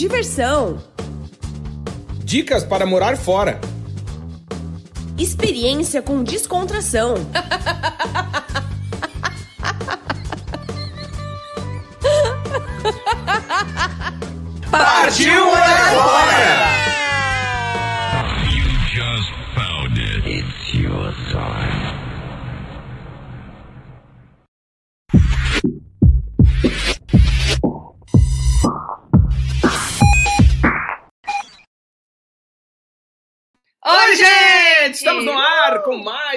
Diversão. Dicas para morar fora. Experiência com descontração.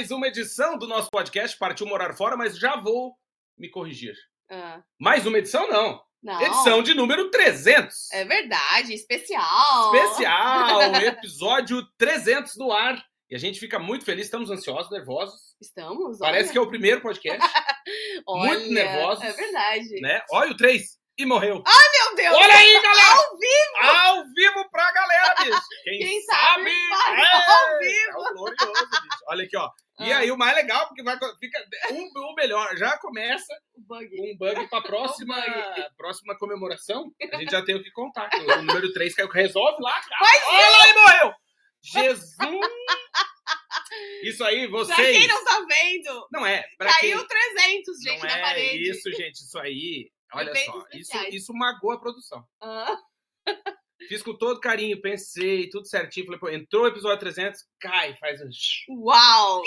mais uma edição do nosso podcast Partiu Morar Fora, mas já vou me corrigir. Ah, Mais uma edição, não. não. Edição de número 300. É verdade, especial. Especial, episódio 300 no ar. E a gente fica muito feliz, estamos ansiosos, nervosos. Estamos. Parece que é o primeiro podcast, olha, muito nervosos. É verdade. né? Olha o 3 e morreu. Meu Deus. Olha aí, galera! Ao vivo. Ao vivo pra galera, bicho! Quem, Quem sabe faz é, ao vivo. É glorioso, bicho. Olha aqui, ó. E Ah. aí, o mais legal, porque vai, fica o, o melhor, já começa Bug. um bug pra próxima, próxima comemoração. A gente já tem o que contar. O número 3 caiu, resolve lá. Mas Olha lá e morreu! Jesus! Isso aí, Pra vocês. quem não tá vendo, Não é, pra quem. caiu 300, gente, não na é parede. isso, gente, isso aí. Olha só, isso, isso magoa a produção. Ah, Fiz com todo carinho, pensei, tudo certinho. Falei, pô, entrou o episódio 300, cai, faz um. uau.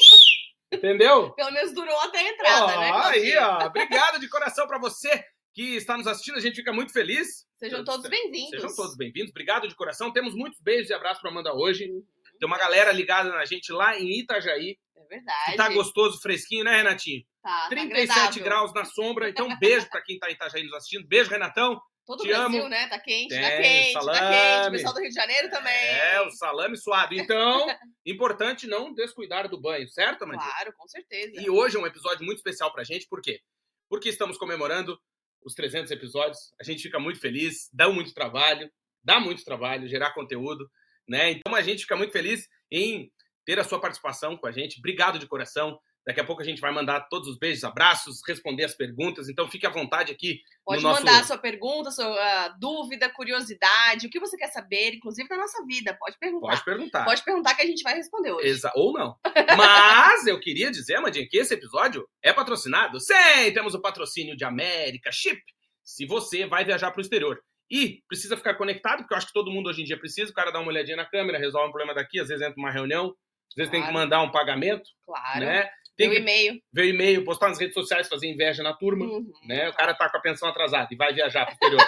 Entendeu? Pelo menos durou até a entrada, Ó, né? aí, ó. Obrigado de coração pra você que está nos assistindo. A gente fica muito feliz. Sejam todos bem-vindos. Sejam todos bem-vindos. Obrigado de coração. Temos muitos beijos e abraços pra mandar hoje. Uhum. Tem uma galera ligada na gente lá em Itajaí. É verdade. Que tá gostoso, fresquinho, né, Renatinho? Tá, tá 37 agradável. graus na sombra. Então, beijo pra quem tá em Itajaí nos assistindo. Beijo, Renatão. Todo Te o Brasil, amo. né? Tá quente, tá Tem, quente, tá salame. quente. O pessoal do Rio de Janeiro também. É, o salame suado. Então, importante não descuidar do banho, certo, Amandinha? Claro, com certeza. E hoje é um episódio muito especial pra gente, por quê? Porque estamos comemorando os 300 episódios, a gente fica muito feliz, dá muito trabalho, dá muito trabalho gerar conteúdo, né? Então a gente fica muito feliz em ter a sua participação com a gente. Obrigado de coração. Daqui a pouco a gente vai mandar todos os beijos, abraços, responder as perguntas. Então fique à vontade aqui Pode no nosso mandar sua pergunta, sua ah, dúvida, curiosidade, o que você quer saber, inclusive da nossa vida. Pode perguntar. Pode perguntar. Pode perguntar que a gente vai responder hoje. Exa ou não. Mas eu queria dizer, Amandinha, que esse episódio é patrocinado. Sim, temos o patrocínio de América Chip. Se você vai viajar para o exterior e precisa ficar conectado, porque eu acho que todo mundo hoje em dia precisa, o cara dá uma olhadinha na câmera, resolve um problema daqui, às vezes entra numa reunião, às vezes tem que Claro. mandar um pagamento, Claro. né? Tem que e-mail. ver o e-mail, postar nas redes sociais, fazer inveja na turma. Uhum. Né? O cara tá com a pensão atrasada e vai viajar pro exterior.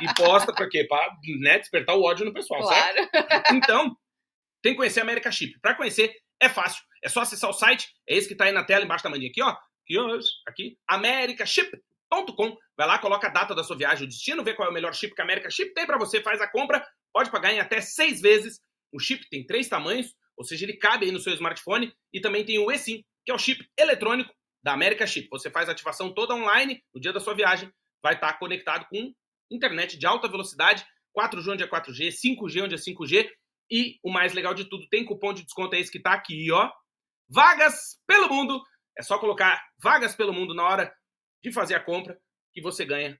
e posta pra quê? Pra né, despertar o ódio no pessoal, certo? Claro. Então, tem que conhecer a América Chip. Para conhecer, é fácil. É só acessar o site, é esse que tá aí na tela, embaixo da mandinha aqui, ó. Aqui, ó, aqui, americaship.com. Vai lá, coloca a data da sua viagem, o destino, vê qual é o melhor chip que a América Chip tem para você, faz a compra, pode pagar em até seis vezes. O chip tem três tamanhos, ou seja, ele cabe aí no seu smartphone, e também tem o eSIM, que é o chip eletrônico da América Chip. Você faz a ativação toda online no dia da sua viagem, vai estar conectado com internet de alta velocidade, 4G onde é 4G, 5G onde é 5G, e o mais legal de tudo, tem cupom de desconto, é esse que tá aqui, ó. Vagas pelo mundo. É só colocar vagas pelo mundo na hora de fazer a compra que você ganha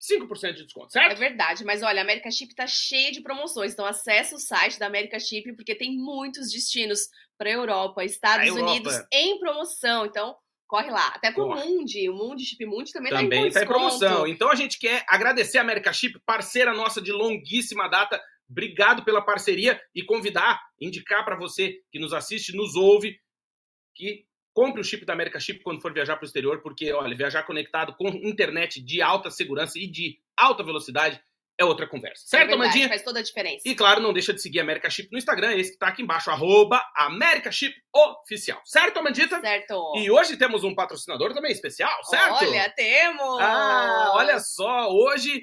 5% de desconto, É certo? verdade, mas olha, a América Chip tá cheia de promoções, então acessa o site da América Chip porque tem muitos destinos para Europa, Estados Europa. Unidos em promoção, então corre lá. Até pro Corre. Mundi, o Mundi Chip Mundi também, Também tá em está em promoção. Então a gente quer agradecer a América Chip, parceira nossa de longuíssima data. Obrigado pela parceria e convidar, indicar para você que nos assiste, nos ouve, que compre o chip da América Chip quando for viajar para o exterior, porque, olha, viajar conectado com internet de alta segurança e de alta velocidade é outra conversa. É Certo, verdade, Amandinha? faz toda a diferença. E claro, não deixa de seguir a América Chip no Instagram, esse que tá aqui embaixo, arroba América Chip Oficial. Certo, Amandita? Certo. E hoje temos um patrocinador também especial, certo? Olha, temos! Ah, olha só, hoje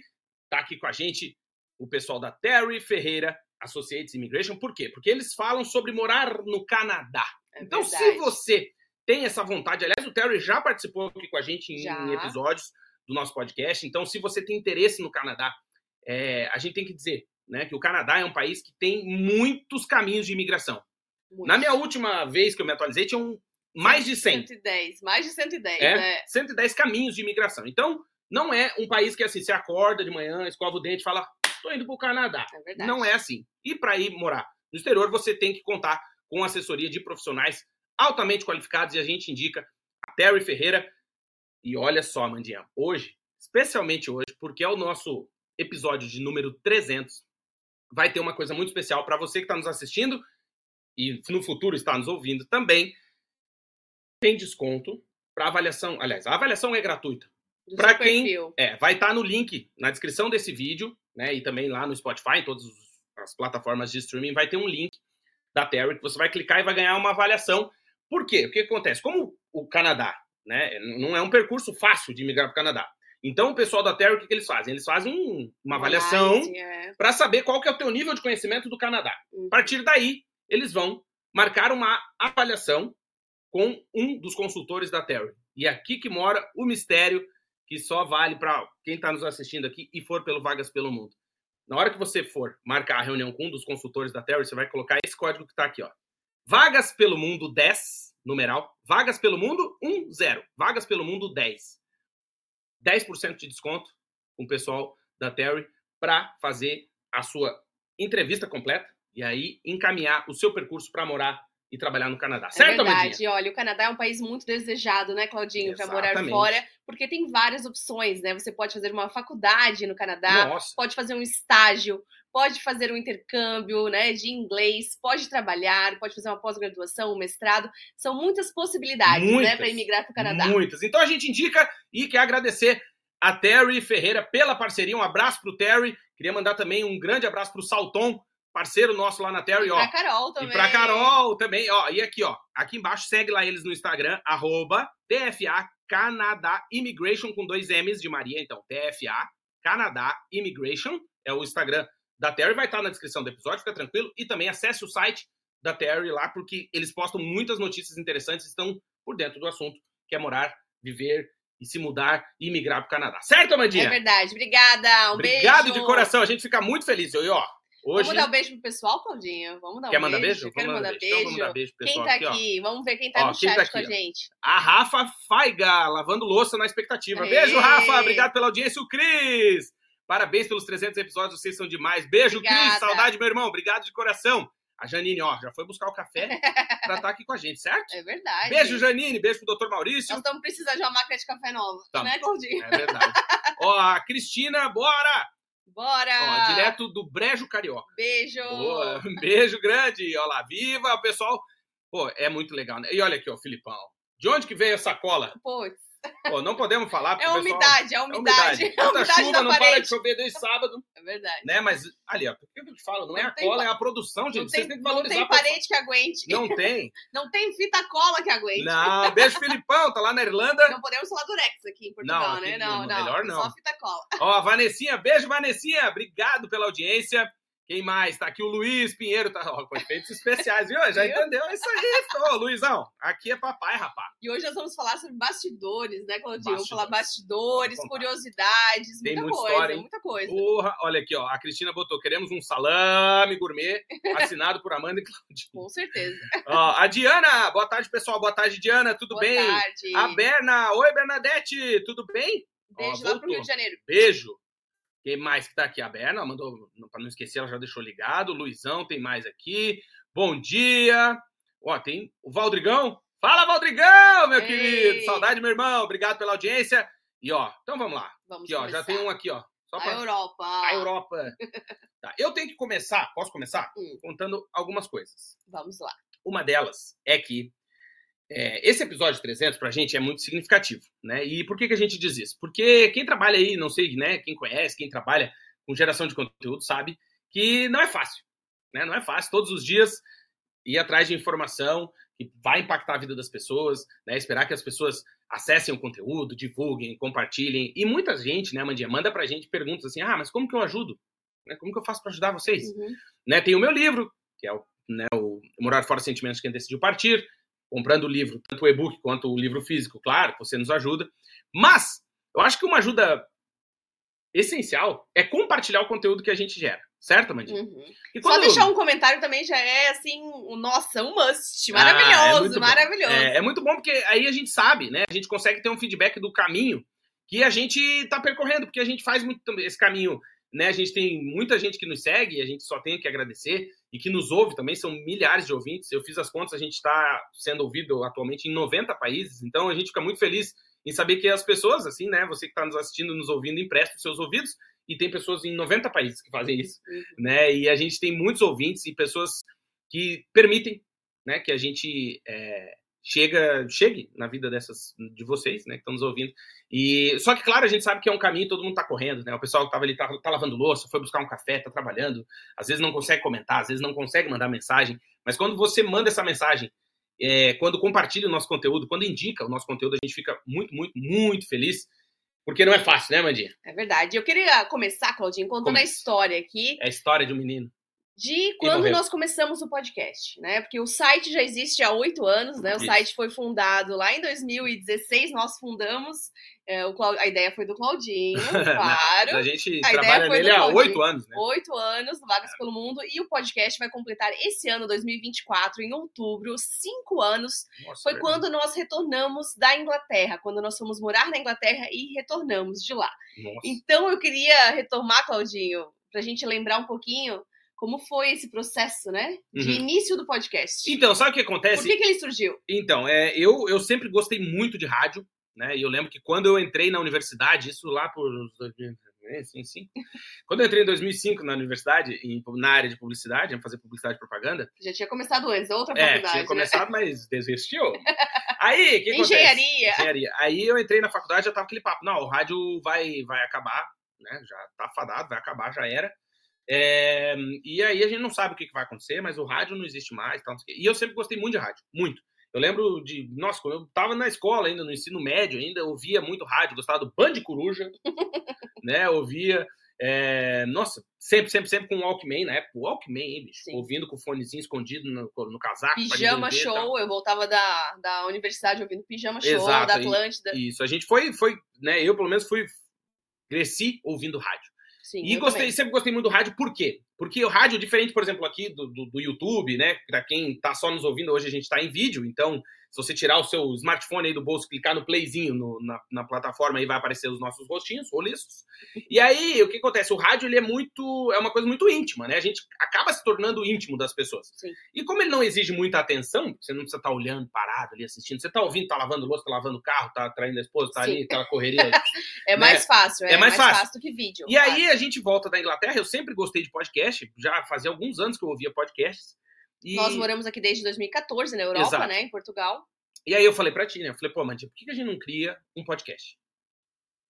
tá aqui com a gente o pessoal da Terry Ferreira Associates Immigration. Por quê? Porque eles falam sobre morar no Canadá. É Então, se verdade. você tem essa vontade, aliás, o Terry já participou aqui com a gente em, em episódios do nosso podcast. Então, se você tem interesse no Canadá, é, a gente tem que dizer né, que o Canadá é um país que tem muitos caminhos de imigração. Muito. Na minha última vez que eu me atualizei, tinham mais de 100. 110, mais de 110, É? né? 110 caminhos de imigração. Então, não é um país que assim, você acorda de manhã, escova o dente e fala, tô indo pro Canadá. É. Não é assim. E para ir morar no exterior, você tem que contar com assessoria de profissionais altamente qualificados e a gente indica a Terry Ferreira. E olha só, Mandinha, hoje, especialmente hoje, porque é o nosso episódio de número 300, vai ter uma coisa muito especial para você que está nos assistindo e no futuro está nos ouvindo também. Tem desconto para avaliação. Aliás, a avaliação é gratuita. Seu quem- perfil. É, vai estar no link na descrição desse vídeo, né? E também lá no Spotify, em todas as plataformas de streaming, vai ter um link da Terry que você vai clicar e vai ganhar uma avaliação. Por quê? O que acontece? Como o Canadá, né? Não é um percurso fácil de migrar para o Canadá. Então, o pessoal da Terry, o que, que eles fazem? Eles fazem um- uma avaliação é. para saber qual que é o teu nível de conhecimento do Canadá. Uhum. A partir daí, eles vão marcar uma avaliação com um dos consultores da Terry. E é aqui que mora o mistério que só vale para quem está nos assistindo aqui e for pelo Vagas pelo Mundo. Na hora que você for marcar a reunião com um dos consultores da Terry, você vai colocar esse código que está aqui, ó. Vagas pelo Mundo 10, numeral. Vagas pelo Mundo 1, 0. Vagas pelo Mundo 10. 10% de desconto com o pessoal da Terry para fazer a sua entrevista completa e aí encaminhar o seu percurso para morar e trabalhar no Canadá. É certo, Amandinha? verdade. Olha, o Canadá é um país muito desejado, né, Claudinho, para morar fora, porque tem várias opções, né? Você pode fazer uma faculdade no Canadá, Nossa. pode fazer um estágio, pode fazer um intercâmbio, né, de inglês, pode trabalhar, pode fazer uma pós-graduação, um mestrado. São muitas possibilidades, né, para imigrar para o Canadá. Muitas. Então a gente indica e quer agradecer a Terry Ferreira pela parceria. Um abraço pro Terry. Queria mandar também um grande abraço pro Salton, parceiro nosso lá na Terry, E ó. pra Carol também. E pra Carol também, ó. E aqui, ó. Aqui embaixo, segue lá eles no Instagram, arroba TFA Canadá Immigration, com dois M's de Maria, então. TFA Canadá Immigration é o Instagram da Terry. Vai estar na descrição do episódio, fica tranquilo. E também acesse o site da Terry lá, porque eles postam muitas notícias interessantes, estão por dentro do assunto, que é morar, viver e se mudar e migrar pro Canadá. Certo, Amandinha? É verdade. Obrigada. Um Obrigado beijo. de coração, a gente fica muito feliz. E ó, hoje... Vamos dar um beijo pro pessoal, Claudinha? Vamos dar um Quer mandar beijo? beijo? Quero mandar Então beijo. vamos dar beijo pro Quem pessoal tá aqui, aqui? Vamos ver quem tá Ó, no quem chat tá com aqui, a ó? gente. A Rafa Faiga, lavando louça na expectativa. Aê! Beijo, Rafa. Obrigado pela audiência. O Cris. Parabéns pelos 300 episódios, vocês são demais. Beijo, Cris. Saudade, meu irmão. Obrigado de coração. A Janine, ó, já foi buscar o café pra estar aqui com a gente, certo? É verdade. Beijo, Janine. Beijo pro Dr. Maurício. Nós estamos precisando de uma máquina de café nova, Tamo. né, Claudinho? É verdade. ó, a Cristina, bora! Bora! Ó, direto do Brejo Carioca. Beijo! Boa. Beijo grande. Olha lá, viva, pessoal. Pô, é muito legal, né? E olha aqui, ó, Filipão. De onde que veio essa cola? Putz, Pô, não podemos falar. porque é o a pessoal- umidade, é a É umidade. É a Tanta umidade chuva, não para parede. de chover desde sábado, É verdade. né? Mas ali, ó, por que eu te falo? Não é Não a tem cola, pa- é a produção, gente. Não Vocês tem, têm que não valorizar. tem a produção. parede que aguente. Não tem. Não tem fita cola que aguente. Não. Beijo, Filipão, tá lá na Irlanda. Não podemos falar durex aqui em Portugal, Não, né? não, Não, não. melhor não. Só fita cola. Ó, a Vanessinha, beijo, Vanessinha. Obrigado pela audiência. Quem mais? Tá aqui o Luiz Pinheiro, tá ó, com efeitos especiais, viu? Já entendeu? É isso aí. Ô, Luizão, aqui é papai, rapaz. E hoje nós vamos falar sobre bastidores, né, Claudinho? Vamos falar Bastidores. bastidores, Vamos curiosidades, Tem muita muita coisa, história, muita coisa. Porra, olha aqui, ó. A Cristina botou: queremos um salame gourmet assinado por Amanda e Claudinho. Com certeza. Ó, a Diana, boa tarde, pessoal. Boa tarde, Diana. Tudo Boa bem? tarde. A Berna, oi, Bernadette, tudo bem? Beijo Ó, lá pro voltou. Rio de Janeiro. Beijo. Quem mais que tá aqui? A Berna mandou, pra não esquecer, ela já deixou ligado. Luizão tem mais aqui. Bom dia. Ó, tem o Valdrigão. Fala, Valdrigão, meu Ei. querido. Saudade, meu irmão. Obrigado pela audiência. E ó, então vamos lá. Vamos Aqui, ó, já tem um aqui, ó. Só A pra... Europa. A Europa. Tá, Eu tenho que começar, posso começar? Hum. Contando algumas coisas. Vamos lá. Uma delas é que é, esse episódio 300 pra gente é muito significativo, né? E por que, que a gente diz isso? Porque quem trabalha aí, não sei, né? Quem conhece, quem trabalha com geração de conteúdo sabe que não é fácil, né? Não é fácil todos os dias ir atrás de informação que vai impactar a vida das pessoas, né? Esperar que as pessoas acessem o conteúdo, divulguem, compartilhem. E muita gente, né, Mandinha, manda pra gente perguntas assim: ah, mas como que eu ajudo? Né, Como que eu faço para ajudar vocês? Uhum. né, tem o meu livro, que é o, né, o Morar Fora Sentimentos Quem Decidiu Partir, comprando o livro, tanto o e-book quanto o livro físico, claro, você nos ajuda. Mas, eu acho que uma ajuda essencial é compartilhar o conteúdo que a gente gera, certo, Mandinha? Uhum. E Só deixar um comentário também já é assim, um, nossa, um must. Ah, é Maravilhoso, maravilhoso. É, é muito bom porque aí a gente sabe, né? A gente consegue ter um feedback do caminho que a gente está percorrendo, porque a gente faz muito esse caminho. Né? A gente tem muita gente que nos segue, a gente só tem que agradecer, e que nos ouve também, são milhares de ouvintes. Eu fiz as contas, a gente está sendo ouvido atualmente em 90 países, então a gente fica muito feliz em saber que as pessoas, assim, né? Você que está nos assistindo, nos ouvindo, empresta os seus ouvidos, e tem pessoas em 90 países que fazem isso, né? E a gente tem muitos ouvintes e pessoas que permitem, né, que a gente é, chega, chegue na vida dessas de vocês, né, que estão nos ouvindo. E só que claro, a gente sabe que é um caminho, todo mundo está correndo, né? O pessoal que estava ali tá, tá, lavando louça, foi buscar um café, tá trabalhando, às vezes não consegue comentar, às vezes não consegue mandar mensagem, mas quando você manda essa mensagem, é, quando compartilha o nosso conteúdo, quando indica o nosso conteúdo, a gente fica muito, muito, muito feliz. Porque não é fácil, né, Mandinha? É verdade. Eu queria começar, Claudinho, contando Comece. a história aqui É a história de um menino. De quando nós começamos o podcast, né? Porque o site já existe há oito anos, né? O Isso. site foi fundado lá em 2016, nós fundamos. é, o Clau- A ideia foi do Claudinho, claro. a gente A trabalha foi nele do há oito anos, né? Oito anos no Vagas pelo Mundo e o podcast vai completar esse ano, 2024, em outubro, cinco anos. Nossa, Foi verdade. quando nós retornamos da Inglaterra, quando nós fomos morar na Inglaterra e retornamos de lá. Nossa. Então eu queria retomar, Claudinho, pra gente lembrar um pouquinho como foi esse processo, né? De Uhum. início do podcast. Então, sabe o que Por acontece? que, que ele surgiu? Então, é, eu, eu sempre gostei muito de rádio, né? E eu lembro que quando eu entrei na universidade, isso lá por. é, Sim, sim. Quando eu entrei em 2005 na universidade, em- na área de publicidade, ia fazer publicidade e propaganda, Já tinha começado antes, outra é, faculdade. tinha né? começado, mas desistiu. Aí, o que acontece? Engenharia. Engenharia. Aí eu entrei na faculdade, já tava aquele papo, não, o rádio vai, vai acabar, né? Já tá fadado, vai acabar, já era. É, e aí a gente não sabe o que, vai acontecer, mas o rádio não existe mais. Tal, e eu sempre gostei muito de rádio, muito. Eu lembro de, nossa, quando eu tava na escola ainda, no ensino médio ainda, ouvia muito rádio, gostava do Band Coruja, né? Ouvia, é, nossa, sempre, sempre, sempre com o Walkman, na época, o Walkman, hein, bicho? Sim. Ouvindo com o fonezinho escondido no, no casaco. Pijama ver. Show, eu voltava da, da universidade ouvindo Pijama Show, Exato, da Atlântida. Isso, a gente foi, foi, né? Eu, pelo menos, fui. Cresci ouvindo rádio. Sim, E gostei, também. sempre gostei muito do rádio, por quê? Porque o rádio, diferente, por exemplo, aqui do, do, do YouTube, né? Pra quem tá só nos ouvindo, hoje a gente tá em vídeo, então, se você tirar o seu smartphone aí do bolso, clicar no playzinho no- na, na plataforma, aí vai aparecer os nossos rostinhos, roliços. E aí, o que acontece? O rádio, ele é muito. É uma coisa muito íntima, né? A gente acaba se tornando íntimo das pessoas. Sim. E como ele não exige muita atenção, você não precisa estar olhando, parado ali, assistindo. Você tá ouvindo, tá lavando louça, tá lavando o carro, tá traindo a esposa, tá Sim. ali, aquela correria. É mais fácil, é, É mais fácil. do que vídeo. E aí a gente volta da Inglaterra, eu sempre gostei de podcast, já fazia alguns anos que eu ouvia podcasts. E, Nós moramos aqui desde 2014 na Europa, Exato. né? Em Portugal. e aí eu falei pra ti, né? Eu falei, pô, Mandinha, por que a gente não cria um podcast?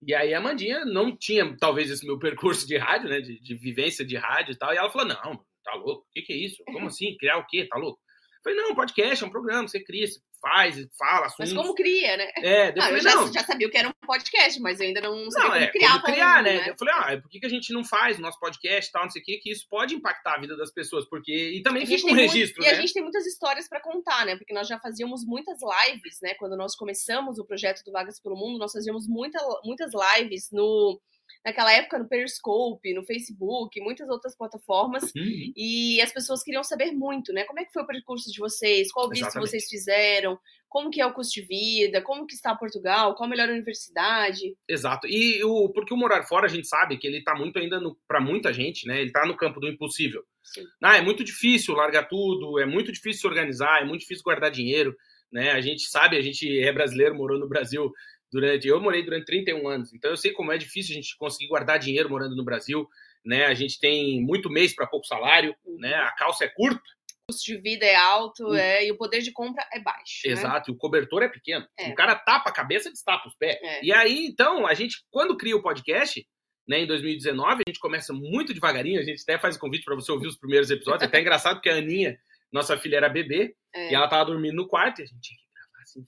E aí a Mandinha não tinha, talvez, esse meu percurso de rádio, né? De, de vivência de rádio e tal. E ela falou, não, tá louco, o que, que é isso? Como assim? Criar o quê? Tá louco? Eu falei, não, podcast é um programa, você cria, você faz, fala, assuntos. Mas como cria, né? É, eu Ah, eu já, não, já sabia o que era um podcast, mas eu ainda não sabia Não, como é, criar. como criar, falando, né? Eu falei, ah, por que, que a gente não faz o nosso podcast e tal, não sei o que, que isso pode impactar a vida das pessoas, porque... E também fica um tem muito- registro, E né? a gente tem muitas histórias pra contar, né? Porque nós já fazíamos muitas lives, né? Quando nós começamos o projeto do Vagas pelo Mundo, nós fazíamos muita, muitas lives no naquela época no Periscope, no Facebook, muitas outras plataformas. Uhum. E as pessoas queriam saber muito, né? Como é que foi o percurso de vocês? Qual visto Exatamente. vocês fizeram? Como que é o custo de vida? Como que está Portugal? Qual a melhor universidade? Exato. E o, porque o morar fora, a gente sabe que ele tá muito ainda, pra muita gente, né? Ele tá no campo do impossível. Sim. Ah, é muito difícil largar tudo, é muito difícil se organizar, é muito difícil guardar dinheiro, né? A gente sabe, a gente é brasileiro, morou no Brasil durante... Eu morei durante 31 anos, então eu sei como é difícil a gente conseguir guardar dinheiro morando no Brasil, né? A gente tem muito mês para pouco salário, né? A calça é curta, O custo de vida é alto, é, e o poder de compra é baixo. né? Exato, e o cobertor é pequeno. É. O cara tapa a cabeça e destapa os pés. É. E aí, então, a gente, quando cria o podcast, né, em 2019, a gente começa muito devagarinho, a gente até faz o convite para você ouvir os primeiros episódios. É até engraçado porque a Aninha, nossa filha, era bebê, É. e ela tava dormindo no quarto, e a gente tinha que gravar assim,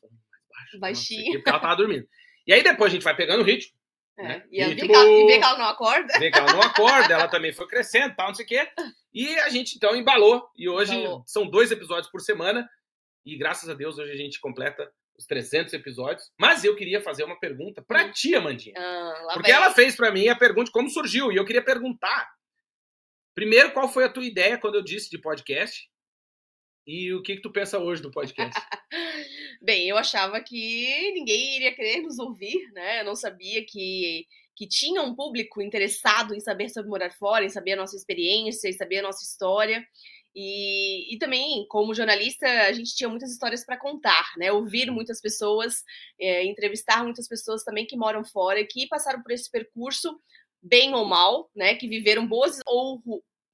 baixo. Baixinho. quê, Porque ela tava dormindo. E aí depois a gente vai pegando o ritmo, É. né? E, a- E, tipo, que ela, e vê que ela não acorda. vê que ela não acorda, ela também foi crescendo, tal, não sei o quê. E a gente, então, embalou. E hoje Embalou. são dois episódios por semana. E graças a Deus, hoje a gente completa os 300 episódios. Mas eu queria fazer uma pergunta pra Hum. tia, Mandinha. Ah, Porque ela fez pra mim a pergunta de como surgiu. E eu queria perguntar. Primeiro, qual foi a tua ideia quando eu disse de podcast? E o que, que tu pensa hoje do podcast? Bem, eu achava que ninguém iria querer nos ouvir, né? Eu não sabia que, que tinha um público interessado em saber sobre morar fora, em saber a nossa experiência, em saber a nossa história. E, e também, como jornalista, a gente tinha muitas histórias para contar, né? Ouvir muitas pessoas, é, entrevistar muitas pessoas também que moram fora, que passaram por esse percurso, bem ou mal, né? Que viveram boas ou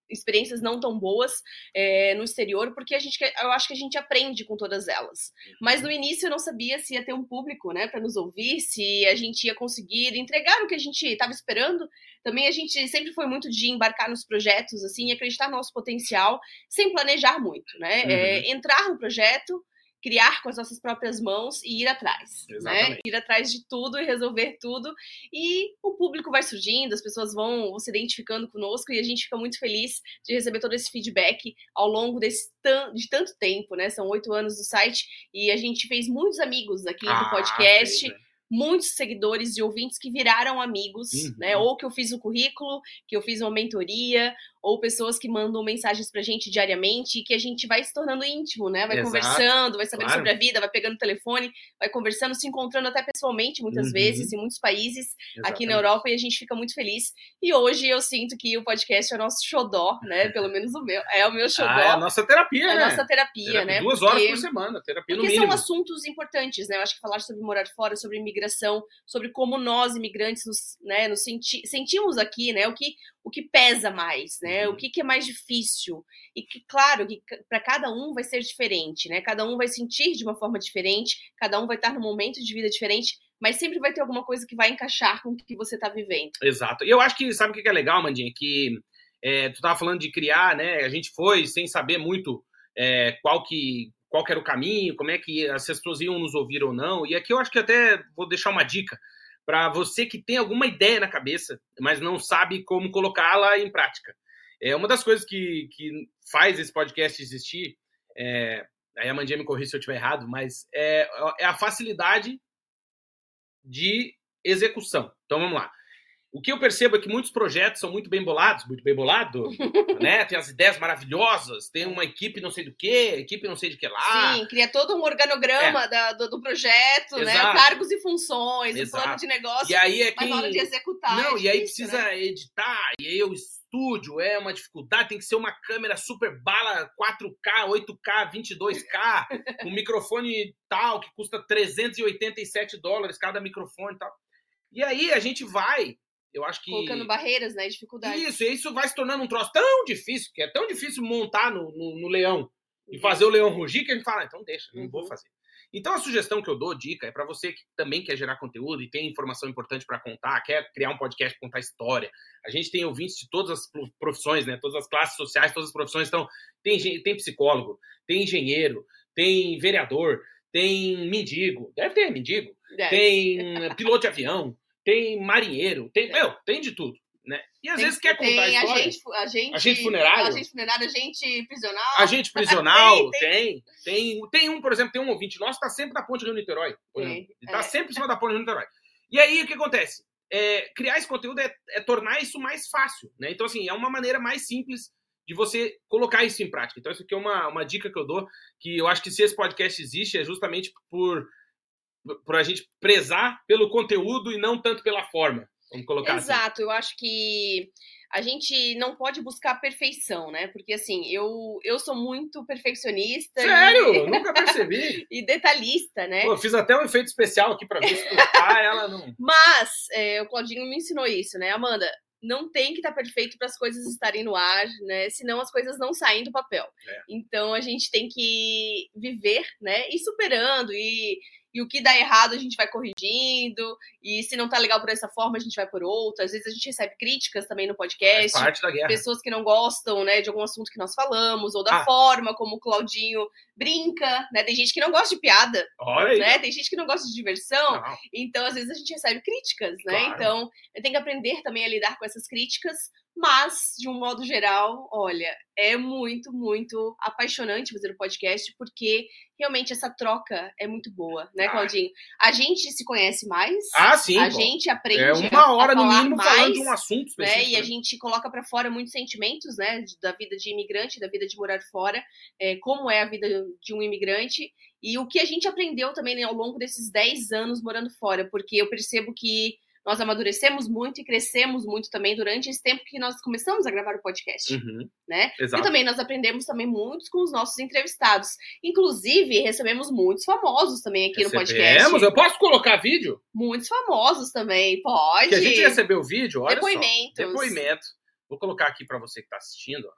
experiências não tão boas é, no exterior, porque a gente, eu acho que a gente aprende com todas elas. Mas no início eu não sabia se ia ter um público, né, para nos ouvir, se a gente ia conseguir entregar o que a gente estava esperando. Também a gente sempre foi muito de embarcar nos projetos, assim, e acreditar no nosso potencial, sem planejar muito, né? Uhum. É, entrar no projeto, criar com as nossas próprias mãos e ir atrás, né? Exatamente. né? Ir atrás de tudo e resolver tudo. E o público vai surgindo, as pessoas vão, se identificando conosco e a gente fica muito feliz de receber todo esse feedback ao longo desse de tanto tempo, né? São oito anos do site e a gente fez muitos amigos aqui ah, no podcast. Fez, né? muitos seguidores e ouvintes que viraram amigos, uhum. né? Ou que eu fiz o currículo, que eu fiz uma mentoria, ou pessoas que mandam mensagens pra gente diariamente e que a gente vai se tornando íntimo, né? Vai Exato, conversando, vai sabendo claro. sobre a vida, vai pegando o telefone, vai conversando, se encontrando até pessoalmente muitas uhum. vezes em muitos países Exatamente. aqui na Europa e a gente fica muito feliz. E hoje eu sinto que o podcast é o nosso xodó, né? Pelo menos o meu, é o meu xodó. Ah, é a nossa terapia, é né? a nossa terapia, terapia né? Duas porque, horas por semana, terapia no porque mínimo. são assuntos importantes, né? Eu acho que falar sobre morar fora, sobre imigração, sobre como nós imigrantes nos, né, nos senti sentimos aqui, né? O que o que pesa mais, né? Uhum. O que, que, é mais difícil. E que, claro, que para cada um vai ser diferente, né? Cada um vai sentir de uma forma diferente, cada um vai estar num momento de vida diferente, mas sempre vai ter alguma coisa que vai encaixar com o que você está vivendo. Exato. E eu acho que, sabe o que é legal, Mandinha? Que é, tu estava falando de criar, né? A gente foi sem saber muito é, qual que qual que era o caminho, como é que as pessoas iam nos ouvir ou não. E aqui eu acho que até vou deixar uma dica para você que tem alguma ideia na cabeça, mas não sabe como colocá-la em prática. É uma das coisas que, que faz esse podcast existir, é, aí a Mandinha me corrija se eu estiver errado, mas é, é a facilidade de execução. Então vamos lá. O que eu percebo é que muitos projetos são muito bem bolados, muito bem bolado, né? Tem as ideias maravilhosas, tem uma equipe não sei do que, equipe não sei de que lá. Sim, cria todo um organograma é. da, do, do, projeto, né? Exato. né? Cargos e funções, Exato. o plano de negócio. E aí é que... Mas na hora de executar. Não, é e aí precisa né? editar, e aí o estúdio é uma dificuldade, tem que ser uma câmera super bala 4K, 8K, 22K, um microfone tal que custa 387 dólares cada microfone e tal. E aí a gente vai eu acho que. Colocando barreiras, né? Dificuldades. Isso, e isso vai se tornando um troço tão difícil, que é tão difícil montar no, no, no leão e fazer o leão rugir, que a gente fala, ah, então deixa, não uhum. vou fazer. Então a sugestão que eu dou, dica, é para você que também quer gerar conteúdo e tem informação importante para contar, quer criar um podcast, contar história. A gente tem ouvintes de todas as profissões, né? Todas as classes sociais, todas as profissões. Então, tem, tem psicólogo, tem engenheiro, tem vereador, tem mendigo, deve ter mendigo, deve. tem piloto de avião, tem marinheiro, tem, meu, tem de tudo. Né? E às tem, vezes quer contar a história. Agente, agente, agente funerário. Agente funerário, agente prisional. Agente prisional, tem, tem, tem, tem. um, por exemplo, tem um ouvinte nosso que está sempre na ponte Rio Niterói. Ele está é. sempre em cima da ponte Rio Niterói. E aí, o que acontece? É, criar esse conteúdo é, é, tornar isso mais fácil. Né? Então, assim, é uma maneira mais simples de você colocar isso em prática. Então, isso aqui é uma, uma dica que eu dou, que eu acho que se esse podcast existe é justamente por para a gente prezar pelo conteúdo e não tanto pela forma. Vamos colocar assim. Exato, assim. eu acho que a gente não pode buscar perfeição, né? Porque assim, eu, eu sou muito perfeccionista. Sério? E... Nunca percebi. e detalhista, né? Pô, eu fiz até um efeito especial aqui para ver se ah, ela não. Mas é, o Claudinho me ensinou isso, né, Amanda? Não tem que estar tá perfeito para as coisas estarem no ar, né? Senão as coisas não saem do papel. É. Então a gente tem que viver, né? E superando e e o que dá errado a gente vai corrigindo, e se não tá legal por essa forma, a gente vai por outra. Às vezes a gente recebe críticas também no podcast. Faz parte da guerra. Pessoas que não gostam, né, de algum assunto que nós falamos, ou da ah. forma como o Claudinho brinca, né? Tem gente que não gosta de piada. Olha aí. Né? Tem gente que não gosta de diversão. Não. Então, às vezes, a gente recebe críticas, né? Claro. Então, eu tenho que aprender também a lidar com essas críticas Mas, de um modo geral, olha, é muito, muito apaixonante fazer o podcast, porque realmente essa troca é muito boa, né, Ah. Claudinho? A gente se conhece mais, Ah, sim. a pô. gente aprende é uma hora a no mínimo mais, falando de um assunto né? específico. E a gente coloca pra fora muitos sentimentos, né, da vida de imigrante, da vida de morar fora, é, como é a vida de um imigrante e o que a gente aprendeu também né, ao longo desses 10 anos morando fora, porque eu percebo que nós amadurecemos muito e crescemos muito também durante esse tempo que nós começamos a gravar o podcast, Uhum, né? exato. E também nós aprendemos também muitos com os nossos entrevistados. Inclusive, recebemos muitos famosos também aqui no podcast. Recebemos. Eu posso colocar vídeo? Muitos famosos também, pode. Que a gente recebeu vídeo, olha Depoimentos. só. Depoimento. Vou colocar aqui pra você que tá assistindo. ó.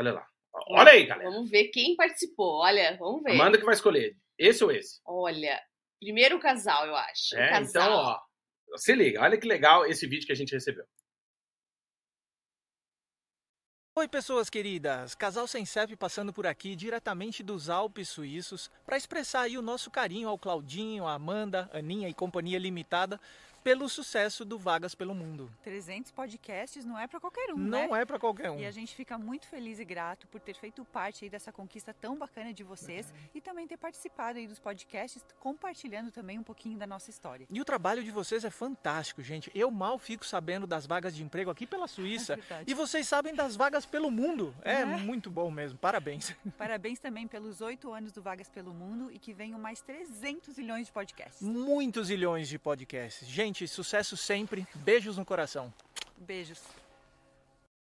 Olha lá. Olha aí, galera. Vamos ver quem participou. Olha, vamos ver. Amanda que vai escolher. Esse ou esse? Olha, primeiro casal, eu acho. O É, casal. então, ó. Se liga, olha que legal esse vídeo que a gente recebeu. Oi, pessoas queridas! Casal Sem CEP passando por aqui diretamente dos Alpes Suíços para expressar aí o nosso carinho ao Claudinho, a Amanda, Aninha e Companhia Limitada pelo sucesso do Vagas pelo Mundo. 300 podcasts não é para qualquer um, Não né? é para qualquer um. E a gente fica muito feliz e grato por ter feito parte aí dessa conquista tão bacana de vocês e também ter participado aí dos podcasts, compartilhando também um pouquinho da nossa história. E o trabalho de vocês é fantástico, gente. Eu mal fico sabendo das vagas de emprego aqui pela Suíça. É. E vocês sabem das vagas pelo mundo. É, É. muito bom mesmo. Parabéns. Parabéns também pelos oito anos do Vagas pelo Mundo e que venham mais 300 milhões de podcasts. Muitos zilhões de podcasts. Gente, sucesso sempre. Beijos no coração. Beijos.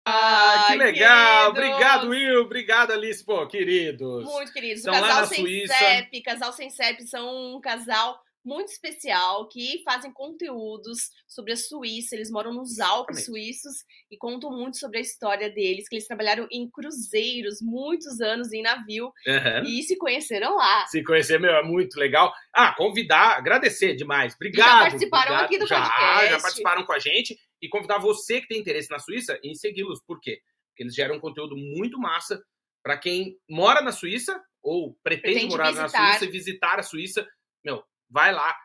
Ah, que legal! queridos. Obrigado, Will. Obrigado, Alice. Pô, queridos. Muito queridos. Estão o lá casal na sem Suíça. CEP, casal sem CEP são um casal muito especial que fazem conteúdos sobre a Suíça. Eles moram nos Alpes suíços e contam muito sobre a história deles, que eles trabalharam em cruzeiros muitos anos em navio Aham. e se conheceram lá. Se conhecer, meu, é muito legal. Ah, convidar, agradecer demais. Obrigado. já participaram obrigado. aqui do já, podcast. Já participaram com a gente. E convidar você que tem interesse na Suíça em segui-los. Por quê? Porque eles geram um conteúdo muito massa para quem mora na Suíça ou pretende, Pretende morar na visitar. Suíça e visitar a Suíça. Meu, vai lá,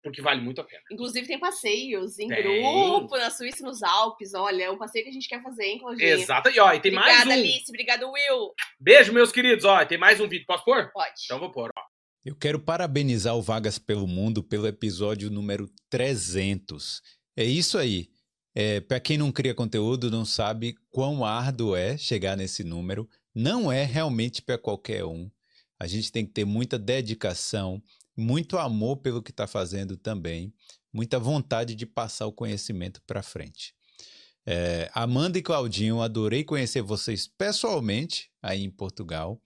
porque vale muito a pena. Inclusive tem passeios em Tem. grupo na Suíça e nos Alpes. Olha, é um passeio que a gente quer fazer, hein, Claudinha? Exato. E ó, e tem Obrigada, mais um. Alice. Obrigada, Will. Beijo, meus queridos. Ó, tem mais um vídeo. Posso pôr? Pode. Então vou pôr. Ó. Eu quero parabenizar o Vagas pelo Mundo pelo episódio número 300. É isso aí. É, para quem não cria conteúdo, não sabe quão árduo é chegar nesse número. Não é realmente para qualquer um. A gente tem que ter muita dedicação, muito amor pelo que está fazendo também, muita vontade de passar o conhecimento para frente. É, Amanda e Claudinho, adorei conhecer vocês pessoalmente aí em Portugal.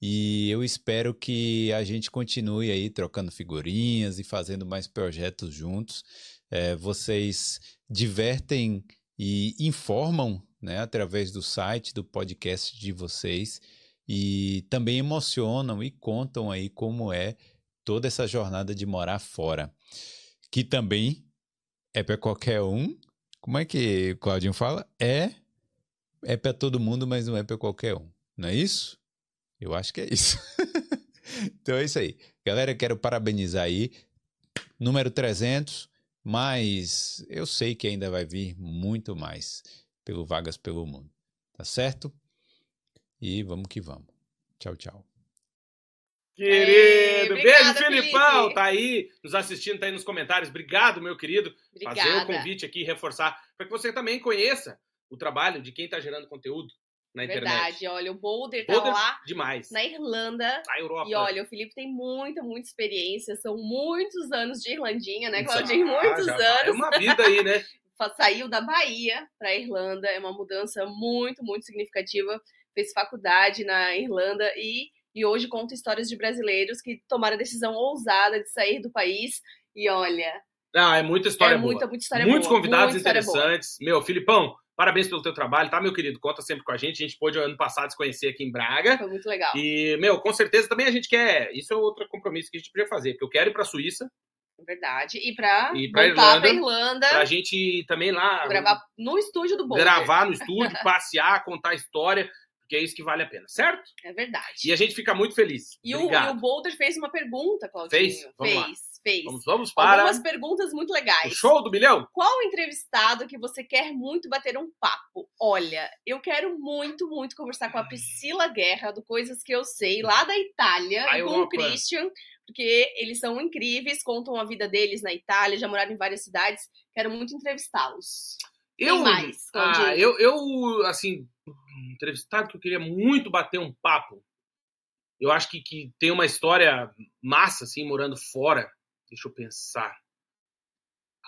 E eu espero que a gente continue aí trocando figurinhas e fazendo mais projetos juntos. É, vocês divertem e informam né, através do site, do podcast de vocês. E também emocionam e contam aí como é toda essa jornada de morar fora. Que também é para qualquer um. Como é que o Claudinho fala? É, é para todo mundo, mas não é para qualquer um. Não é isso? Eu acho que é isso. então é isso aí. Galera, quero parabenizar aí. Número 300, mas eu sei que ainda vai vir muito mais pelo Vagas pelo Mundo. Tá certo? E vamos que vamos. Tchau, tchau. Querido, beijo, obrigada, Filipão. Felipe. Tá aí nos assistindo, tá aí nos comentários. Obrigado, meu querido. Fazer o Obrigada. convite aqui, reforçar, para que você também conheça o trabalho de quem tá gerando conteúdo na internet. Verdade, olha, o Boulder tá Boulder, lá demais. na Irlanda. Na Europa. E olha, o Felipe tem muita, muita experiência. São muitos anos de Irlandinha, né, Claudinho? Muitos já vai. É anos. uma vida aí, né? Saiu da Bahia para Irlanda. É uma mudança muito, muito significativa. Fez faculdade na Irlanda e, e hoje conta histórias de brasileiros que tomaram a decisão ousada de sair do país. E olha, Ah, é muita história é boa. muita, muita história Muitos boa. convidados muita interessantes. Meu, Filipão, parabéns pelo teu trabalho, tá, meu querido? Conta sempre com a gente. A gente pôde, ano passado, se conhecer aqui em Braga. Foi muito legal. E, meu, com certeza também a gente quer. Isso é outro compromisso que a gente podia fazer, porque eu quero ir pra Suíça, Verdade. E pra, E pra voltar pra Irlanda, Irlanda, pra gente também lá gravar no estúdio do Boulder. gravar no estúdio, passear, contar história. Porque é isso que vale a pena, certo? É verdade. E a gente fica muito feliz. E o, e o Boulder fez uma pergunta, Claudinho. Fez? Vamos lá. fez, fez. Vamos, vamos para Algumas perguntas muito o legais. show do milhão. Qual entrevistado que você quer muito bater um papo? Olha, eu quero muito, muito conversar com a Priscila Guerra, do Coisas que eu sei, lá da Itália, e com o. Christian, porque eles são incríveis, contam a vida deles na Itália, já moraram em várias cidades. Quero muito entrevistá-los. Eu, mais, ah, eu, eu, assim, entrevistado que eu queria muito bater um papo. Eu acho que, que tem uma história massa, assim, morando fora. Deixa eu pensar.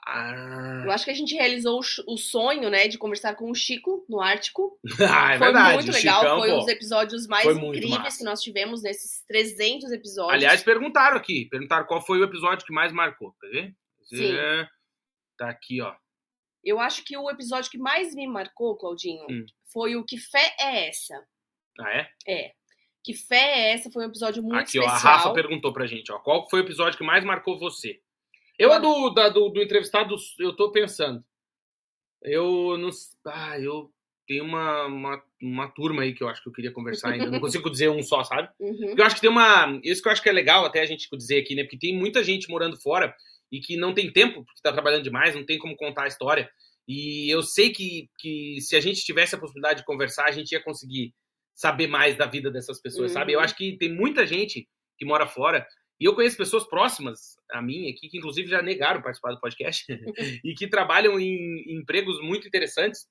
Ah, Eu acho que a gente realizou o sonho, né, de conversar com o Chico no Ártico. ah, é foi verdade. muito legal, Chicão, foi um dos episódios mais incríveis massa. que nós tivemos nesses 300 episódios. Aliás, perguntaram aqui. Perguntaram qual foi o episódio que mais marcou. Quer ver? Sim. É, Tá aqui, ó. Eu acho que o episódio que mais me marcou, Claudinho, Hum. foi o Que Fé é Essa? Ah, é? É. Que Fé é Essa foi um episódio muito Aqui, ó. A especial. Rafa perguntou pra gente, ó. Qual foi o episódio que mais marcou você? Eu, a do, da- do, do entrevistado, eu tô pensando. Eu não. Ah, eu tenho uma, uma, uma turma aí que eu acho que eu queria conversar ainda. Não consigo dizer um só, sabe? Uhum. Eu acho que tem uma. Isso que eu acho que é legal até a gente dizer aqui, né? Porque tem muita gente morando fora e que não tem tempo, porque tá trabalhando demais, não tem como contar a história. E eu sei que, que se a gente tivesse a possibilidade de conversar, a gente ia conseguir saber mais da vida dessas pessoas, sabe? Eu Uhum. acho que tem muita gente que mora fora. E eu conheço pessoas próximas a mim aqui, que inclusive já negaram participar do podcast, e que trabalham em, em empregos muito interessantes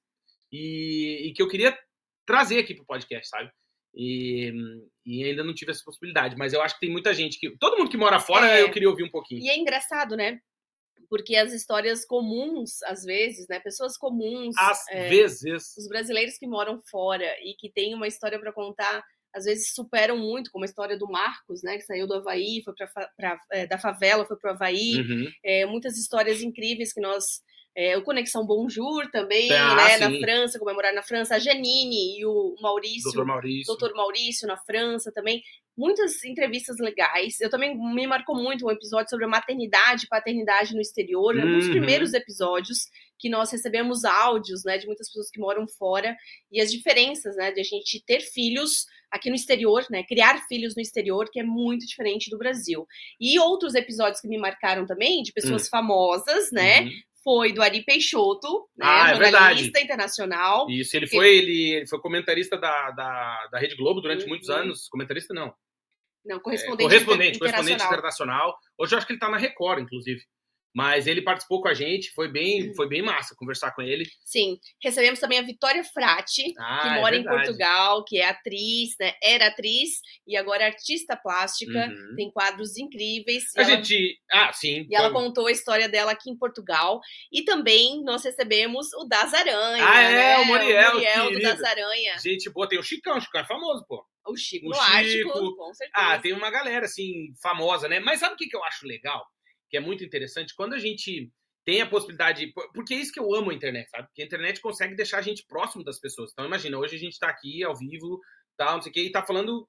e, e que eu queria trazer aqui pro podcast, sabe? E, e ainda não tive essa possibilidade, mas eu acho que tem muita gente que. Todo mundo que mora fora, É. eu queria ouvir um pouquinho. E é engraçado, né? Porque as histórias comuns, às vezes, né? Pessoas comuns, Às é, vezes. os brasileiros que moram fora e que têm uma história para contar, às vezes superam muito, como a história do Marcos, né? Que saiu do Havaí, foi pra, pra, é, da favela, foi pro Havaí. Uhum. É, muitas histórias incríveis que nós. É, o Conexão Bonjour também, Ah, né? Na. França, comemorar na França. A Janine e o Maurício, Doutor Maurício. Doutor Maurício na França também. Muitas entrevistas legais. Eu também me marcou muito um episódio sobre a maternidade e paternidade no exterior. Um dos Uhum. primeiros episódios que nós recebemos áudios, né, de muitas pessoas que moram fora e as diferenças, né, de a gente ter filhos aqui no exterior, né, criar filhos no exterior, que é muito diferente do Brasil. E outros episódios que me marcaram também, de pessoas famosas, né, Uhum. Foi do Ari Peixoto, né, Ah, é jornalista internacional. Isso, ele foi, ele, ele foi comentarista da, da, da Rede Globo durante Uhum. muitos anos. Comentarista não. Não, É, correspondente, correspondente, inter- correspondente internacional. internacional. Hoje eu acho que ele tá na Record, inclusive. Mas ele participou com a gente, foi bem, foi bem massa conversar com ele. Sim, recebemos também a Vitória Frati, Ah, que é mora em verdade. Portugal, que é atriz, né? Era atriz e agora é artista plástica. Uhum. Tem quadros incríveis. A ela, gente. Ah, sim. e ela foi- contou a história dela aqui em Portugal. E também nós recebemos o Das Aranha. Ah, é, né? o Muriel, o Muriel do. Das Aranha. Gente boa, tem o Chicão, o Chicão é famoso, pô. O Chico O Ártico, Chico. com certeza. Ah, tem uma galera, assim, famosa, né? Mas sabe o que, que eu acho legal? Que é muito interessante? Quando a gente tem a possibilidade. por- Porque é isso que eu amo a internet, sabe? Porque a internet consegue deixar a gente próximo das pessoas. Então, imagina, hoje a gente tá aqui ao vivo, tal, não sei o quê, e tá falando,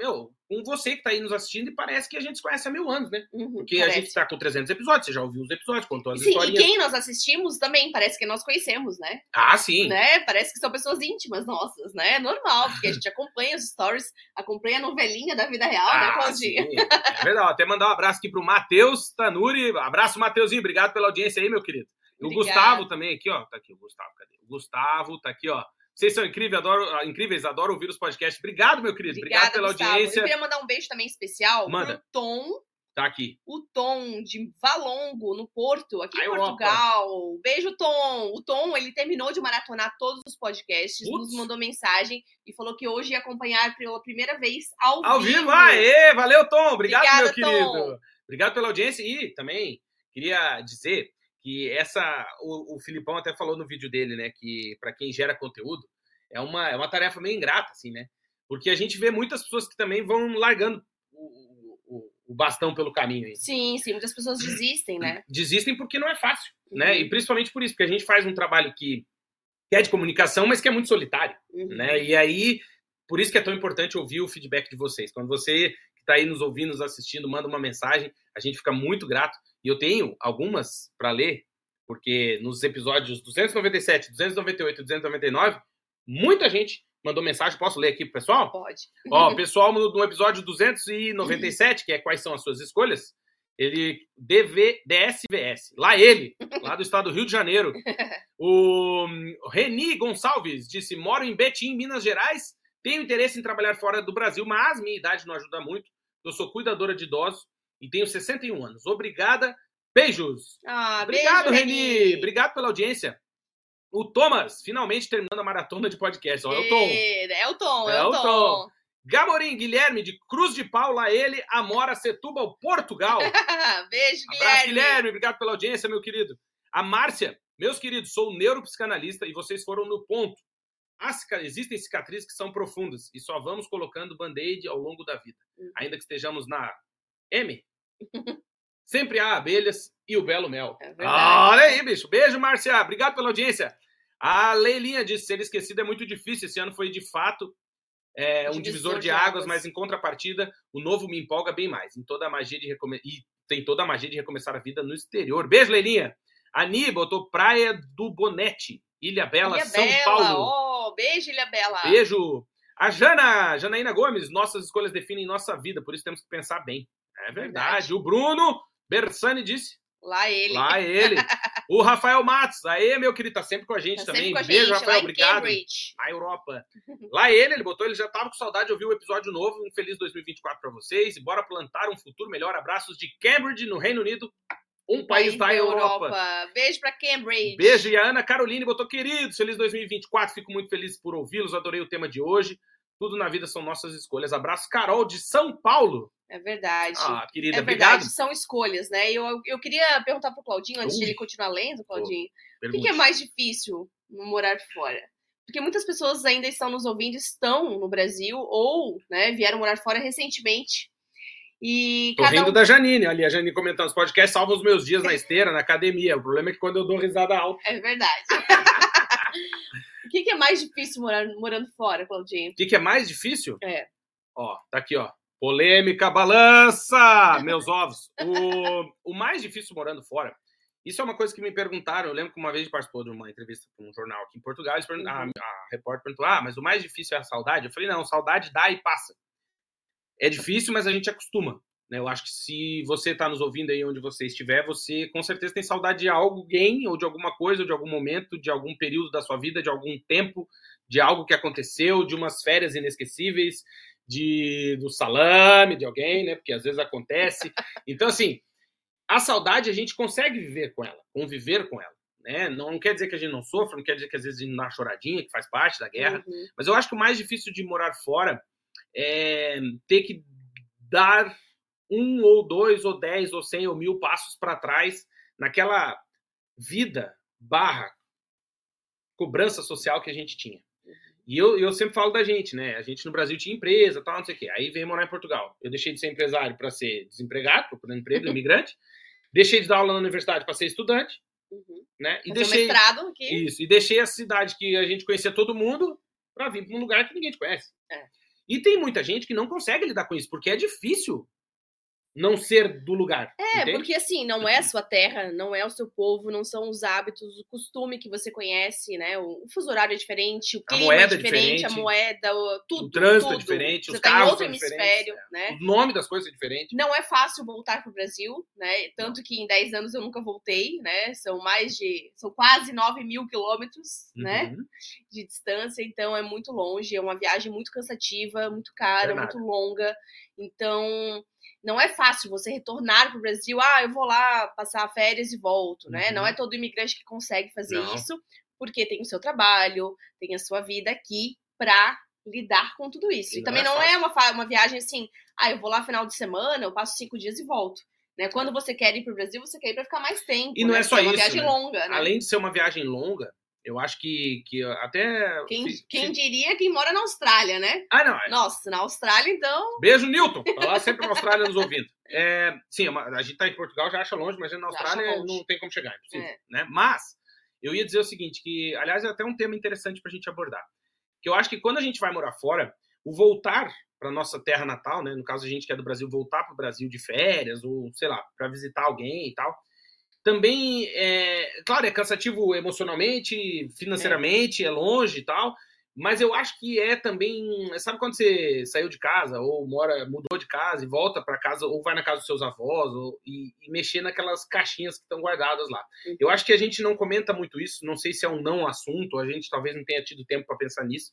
meu, com você que tá aí nos assistindo e parece que a gente se conhece há mil anos, né? Uhum, Porque a parece. gente tá com 300 episódios, você já ouviu os episódios, contou as Sim, e historinhas. quem nós assistimos também parece que nós conhecemos, né? Ah, sim. né? Parece que são pessoas íntimas nossas, né? É normal, porque a gente acompanha os stories, acompanha a novelinha da vida real, né, Ah, Claudinha? sim. É verdade. Até mandar um abraço aqui pro Matheus Tanuri. Abraço, Mateuzinho. Obrigado pela audiência aí, meu querido. E o. Gustavo também aqui, ó. Tá aqui o Gustavo, cadê? O Gustavo tá aqui, ó. Vocês são incríveis, adoro, ah, incríveis, adoro ouvir os podcasts. Obrigado, meu querido. Obrigado Obrigada, pela Gustavo. audiência. Eu queria mandar um beijo também especial Manda. pro Tom, Tá aqui. o Tom de Valongo, no Porto, aqui A em Europa. Portugal. Beijo, Tom. O Tom, ele terminou de maratonar todos os podcasts, nos mandou mensagem e falou que hoje ia acompanhar pela primeira vez ao, Ao vivo, aê! Valeu, Tom. Obrigado, Obrigada, meu querido. Tom. Obrigado pela audiência. E também queria dizer que essa. O, o Filipão até falou no vídeo dele, né? Que para quem gera conteúdo é uma, é uma tarefa meio ingrata, assim, né? Porque a gente vê muitas pessoas que também vão largando o, o, o bastão pelo caminho aí. Sim, sim, muitas pessoas desistem, né? Desistem porque não é fácil, né? Uhum. E principalmente por isso, porque a gente faz um trabalho que, que é de comunicação, mas que é muito solitário Uhum. né? E aí, por isso que é tão importante ouvir o feedback de vocês. Quando você que está aí nos ouvindo, nos assistindo, manda uma mensagem, a gente fica muito grato. E eu tenho algumas para ler, porque nos episódios 297, 298 e 299, muita gente mandou mensagem, posso ler aqui pro pessoal? Pode. Ó, o pessoal no, no episódio 297, que é Quais são as suas escolhas, ele DV, DSVS, lá ele, lá do estado do Rio de Janeiro. O Reni Gonçalves disse: moro em Betim, Minas Gerais, tenho interesse em trabalhar fora do Brasil, mas minha idade não ajuda muito. Eu sou cuidadora de idosos e tenho 61 anos. Obrigada. Beijos. Ah, Obrigado, beijo, Reni. Obrigado pela audiência. O Thomas, finalmente terminando a maratona de podcast. Ó, é o Tom. É o Tom, é, É o Tom. Tom. Gamorim Guilherme, de Cruz de Paula, ele, Amora, Setúbal, Portugal. beijo, Abraço, Guilherme. Guilherme. Obrigado pela audiência, meu querido. A Márcia, meus queridos, sou neuropsicanalista e vocês foram no ponto. Cica- existem cicatrizes que são profundas e só vamos colocando band-aid ao longo da vida. Uhum. Ainda que estejamos na M, sempre há abelhas e o belo mel. É verdade. Olha aí, bicho. Beijo, Márcia. Obrigado pela audiência. A Leilinha disse: ser esquecido é muito difícil. Esse ano foi de fato é, um divisor de, águas, mas em contrapartida, o novo me empolga bem mais. Em toda a magia de recomeçar. E tem toda a magia de recomeçar a vida no exterior. Beijo, Leilinha. Ani botou Praia do Bonete, Ilha Bela, Ilha São Bela. Paulo. Oh, beijo, Ilha Bela. Beijo. A Jana, Janaína Gomes, nossas escolhas definem nossa vida, por isso temos que pensar bem. É verdade. Verdade. O Bruno Bersani disse. Lá ele. Lá ele. o Rafael Matos. Aê, meu querido, tá sempre com a gente Tá também. a Beijo, gente, Rafael. Obrigado. Cambridge. Na Europa. Lá ele, ele botou, ele já tava com saudade de ouvir o episódio novo. Um feliz 2024 pra vocês. E bora plantar um futuro melhor. Abraços de Cambridge, no Reino Unido. Um país da Europa. Beijo pra Cambridge. Beijo, e a Ana Caroline botou, queridos, feliz 2024, fico muito feliz por ouvi-los, adorei o tema de hoje. Tudo na vida são nossas escolhas. Abraço, Carol, de São Paulo. É verdade. Ah, querida, é obrigado. verdade, são escolhas, né? Eu, eu queria perguntar pro Claudinho, antes de Ui. ele continuar lendo, Claudinho, o que, é mais difícil no morar fora? Porque muitas pessoas ainda estão nos ouvindo, estão no Brasil, ou né, vieram morar fora recentemente. E Tô rindo um... da Janine, ali, a Janine comentando, os podcasts salvam os meus dias na esteira, na academia. O problema é que quando eu dou risada alta. É verdade. o que, que é mais difícil morar, morando fora, Claudinho? O que, que é mais difícil? É. Ó, tá aqui, ó. Polêmica, balança, meus ovos. O, o mais difícil morando fora, isso é uma coisa que me perguntaram. Eu lembro que uma vez participou de uma entrevista com um jornal aqui em Portugal. Uhum. a, a repórter perguntou: Ah, mas o mais difícil é a saudade? Eu falei: Não, saudade dá e passa. É difícil, mas a gente acostuma. Né? Eu acho que se você está nos ouvindo aí onde você estiver, você com certeza tem saudade de alguém, ou de alguma coisa, ou de algum momento, de algum período da sua vida, de algum tempo, de algo que aconteceu, de umas férias inesquecíveis, de do salame de alguém, né? Porque às vezes acontece. Então, assim, a saudade a gente consegue viver com ela, conviver com ela. Né? Não quer dizer que a gente não sofra, não quer dizer que às vezes a gente não dá uma choradinha, que faz parte da guerra. Uhum. Mas eu acho que o mais difícil de morar fora é ter que dar um ou dois ou dez ou cem ou mil passos para trás naquela vida barra cobrança social que a gente tinha. E eu, eu sempre falo da gente, né? A gente no Brasil tinha empresa, tal, não sei o quê. Aí veio morar em Portugal. Eu deixei de ser empresário para ser desempregado, procurando emprego, imigrante. Deixei de dar aula na universidade para ser estudante, Uhum. né? E Fazer deixei mestrado aqui. isso, e deixei a cidade que a gente conhecia todo mundo para vir para um lugar que ninguém te conhece. É. E tem muita gente que não consegue lidar com isso, porque é difícil não ser do lugar. É, entende? porque assim, não é a sua terra, não é o seu povo, não são os hábitos, o costume que você conhece, né? O, fuso horário é diferente, o clima é é diferente, a diferente, moeda, o, tudo. o trânsito é tudo. diferente, Você os tá em carros outro são diferentes, hemisfério, é. né? O nome das coisas é diferente. Não é fácil voltar pro Brasil, né? Tanto que em 10 anos eu nunca voltei, né? São mais de. São quase 9 mil quilômetros, né? Uhum. De distância, então é muito longe, é uma viagem muito cansativa, muito cara, Verdade. muito longa. Então, não é fácil você retornar pro Brasil, ah, eu vou lá passar férias e volto, né? Uhum. Não é todo imigrante que consegue fazer Não. isso, porque tem o seu trabalho, tem a sua vida aqui pra lidar com tudo isso. E E, não também é não é uma, uma viagem assim, ah, eu vou lá final de semana, eu passo cinco dias e volto. Né? Quando você quer ir pro Brasil, você quer ir pra ficar mais tempo. E não né? é só Porque uma isso, viagem né? longa, né? Além de ser uma viagem longa, eu acho que, que até. Quem, se- quem se- diria quem mora na Austrália, né? Ah, não. é- Nossa, na Austrália, então. Beijo, Newton. Tá lá sempre na Austrália nos ouvindo. É, sim, é a gente tá em Portugal, já acha longe, mas na Austrália não tem como chegar, é impossível. É. Né? Mas, eu ia dizer o seguinte, que, aliás, é até um tema interessante pra gente abordar. Que eu acho que quando a gente vai morar fora, o voltar para nossa terra natal, né? No caso, a gente que é do Brasil, voltar para o Brasil de férias, ou sei lá, para visitar alguém e tal. Também, é, claro, é cansativo emocionalmente, financeiramente, é longe e tal, Mas eu acho que é também. Sabe quando você saiu de casa, ou mora, mudou de casa e volta para casa, ou vai na casa dos seus avós, ou, e, e mexer naquelas caixinhas que estão guardadas lá. Uhum. Eu acho que a gente não comenta muito isso, não sei se é um não assunto, a gente talvez não tenha tido tempo para pensar nisso,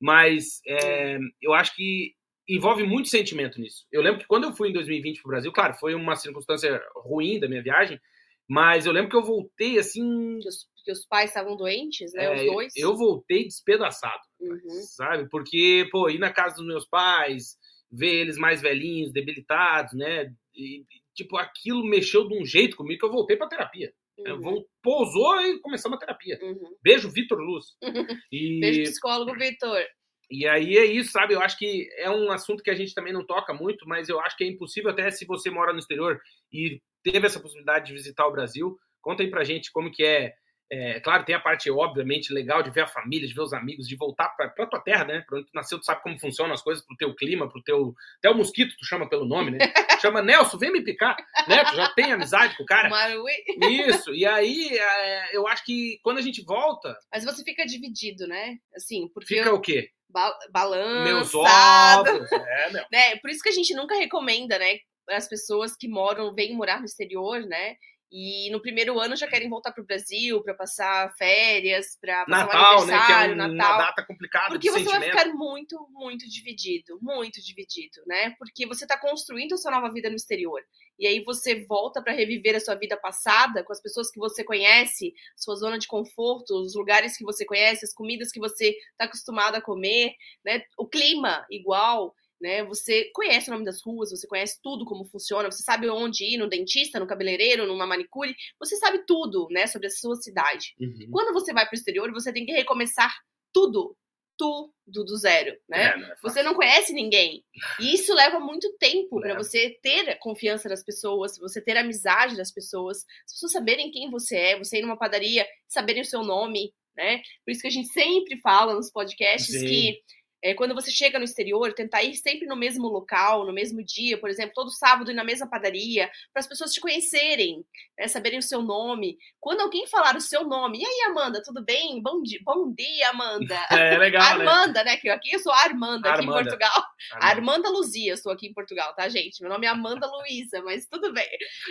mas é, eu acho que envolve muito sentimento nisso. Eu lembro que quando eu fui em 2020 para o Brasil, claro, foi uma circunstância ruim da minha viagem, mas eu lembro que eu voltei assim. Que os, que os pais estavam doentes, né? é, os dois. Eu voltei despedaçado, Uhum. sabe? Porque, pô, ir na casa dos meus pais, ver eles mais velhinhos, debilitados, né? E, tipo, aquilo mexeu de um jeito comigo que eu voltei para terapia. Eu Uhum. vou, pousou e começamos a terapia. Uhum. Beijo, Vitor Luz. E, Beijo, psicólogo Vitor. e aí é isso, sabe? Eu acho que é um assunto que a gente também não toca muito, mas eu acho que é impossível, até se você mora no exterior e teve essa possibilidade de visitar o Brasil, conta aí pra gente como que é. É, claro, tem a parte, obviamente, legal de ver a família, de ver os amigos, de voltar pra, pra tua terra, né? Pra onde tu nasceu, tu sabe como funcionam as coisas, pro teu clima, pro teu. Até o mosquito, tu chama pelo nome, né? Chama Nelson, vem me picar, né? Tu já tem amizade com o cara. Marui. Isso, e aí é, eu acho que quando a gente volta, Mas você fica dividido, né? Assim, porque fica o quê? ba Meus balançado. ovos. É, meu. né? Por isso que a gente nunca recomenda, né? As pessoas que moram, vêm morar no exterior, né? E no primeiro ano já querem voltar pro Brasil para passar férias, para passar Natal, um né? É aniversário, um- Natal. uma data complicada Porque você vai sentimento. ficar muito, muito dividido, muito dividido, né? Porque você tá construindo a sua nova vida no exterior. E aí você volta para reviver a sua vida passada com as pessoas que você conhece, sua zona de conforto, os lugares que você conhece, as comidas que você tá acostumado a comer, né? O clima igual, né? Você conhece o nome das ruas, você conhece tudo como funciona, você sabe onde ir no dentista, no cabeleireiro, numa manicure, você sabe tudo, né, sobre a sua cidade. Uhum. Quando você vai para o exterior, você tem que recomeçar tudo, tudo do zero, né? É, não é. Você não conhece ninguém. E isso leva muito tempo para você ter a confiança das pessoas, você ter a amizade das pessoas, as pessoas saberem quem você é, você ir numa padaria, saberem o seu nome, né? Por isso que a gente sempre fala nos podcasts Sim. que é, quando você chega no exterior, tentar ir sempre no mesmo local, no mesmo dia, por exemplo, todo sábado ir na mesma padaria, para as pessoas te conhecerem, né, saberem o seu nome. Quando alguém falar o seu nome, e aí, Amanda, tudo bem? Bom dia, bom dia Amanda. É legal, né? Armanda, né? Que eu aqui eu sou a Armanda, aqui em Armanda. Portugal. Armanda. Armanda Luzia, eu sou aqui em Portugal, tá, gente? Meu nome é Amanda Luiza, mas tudo bem.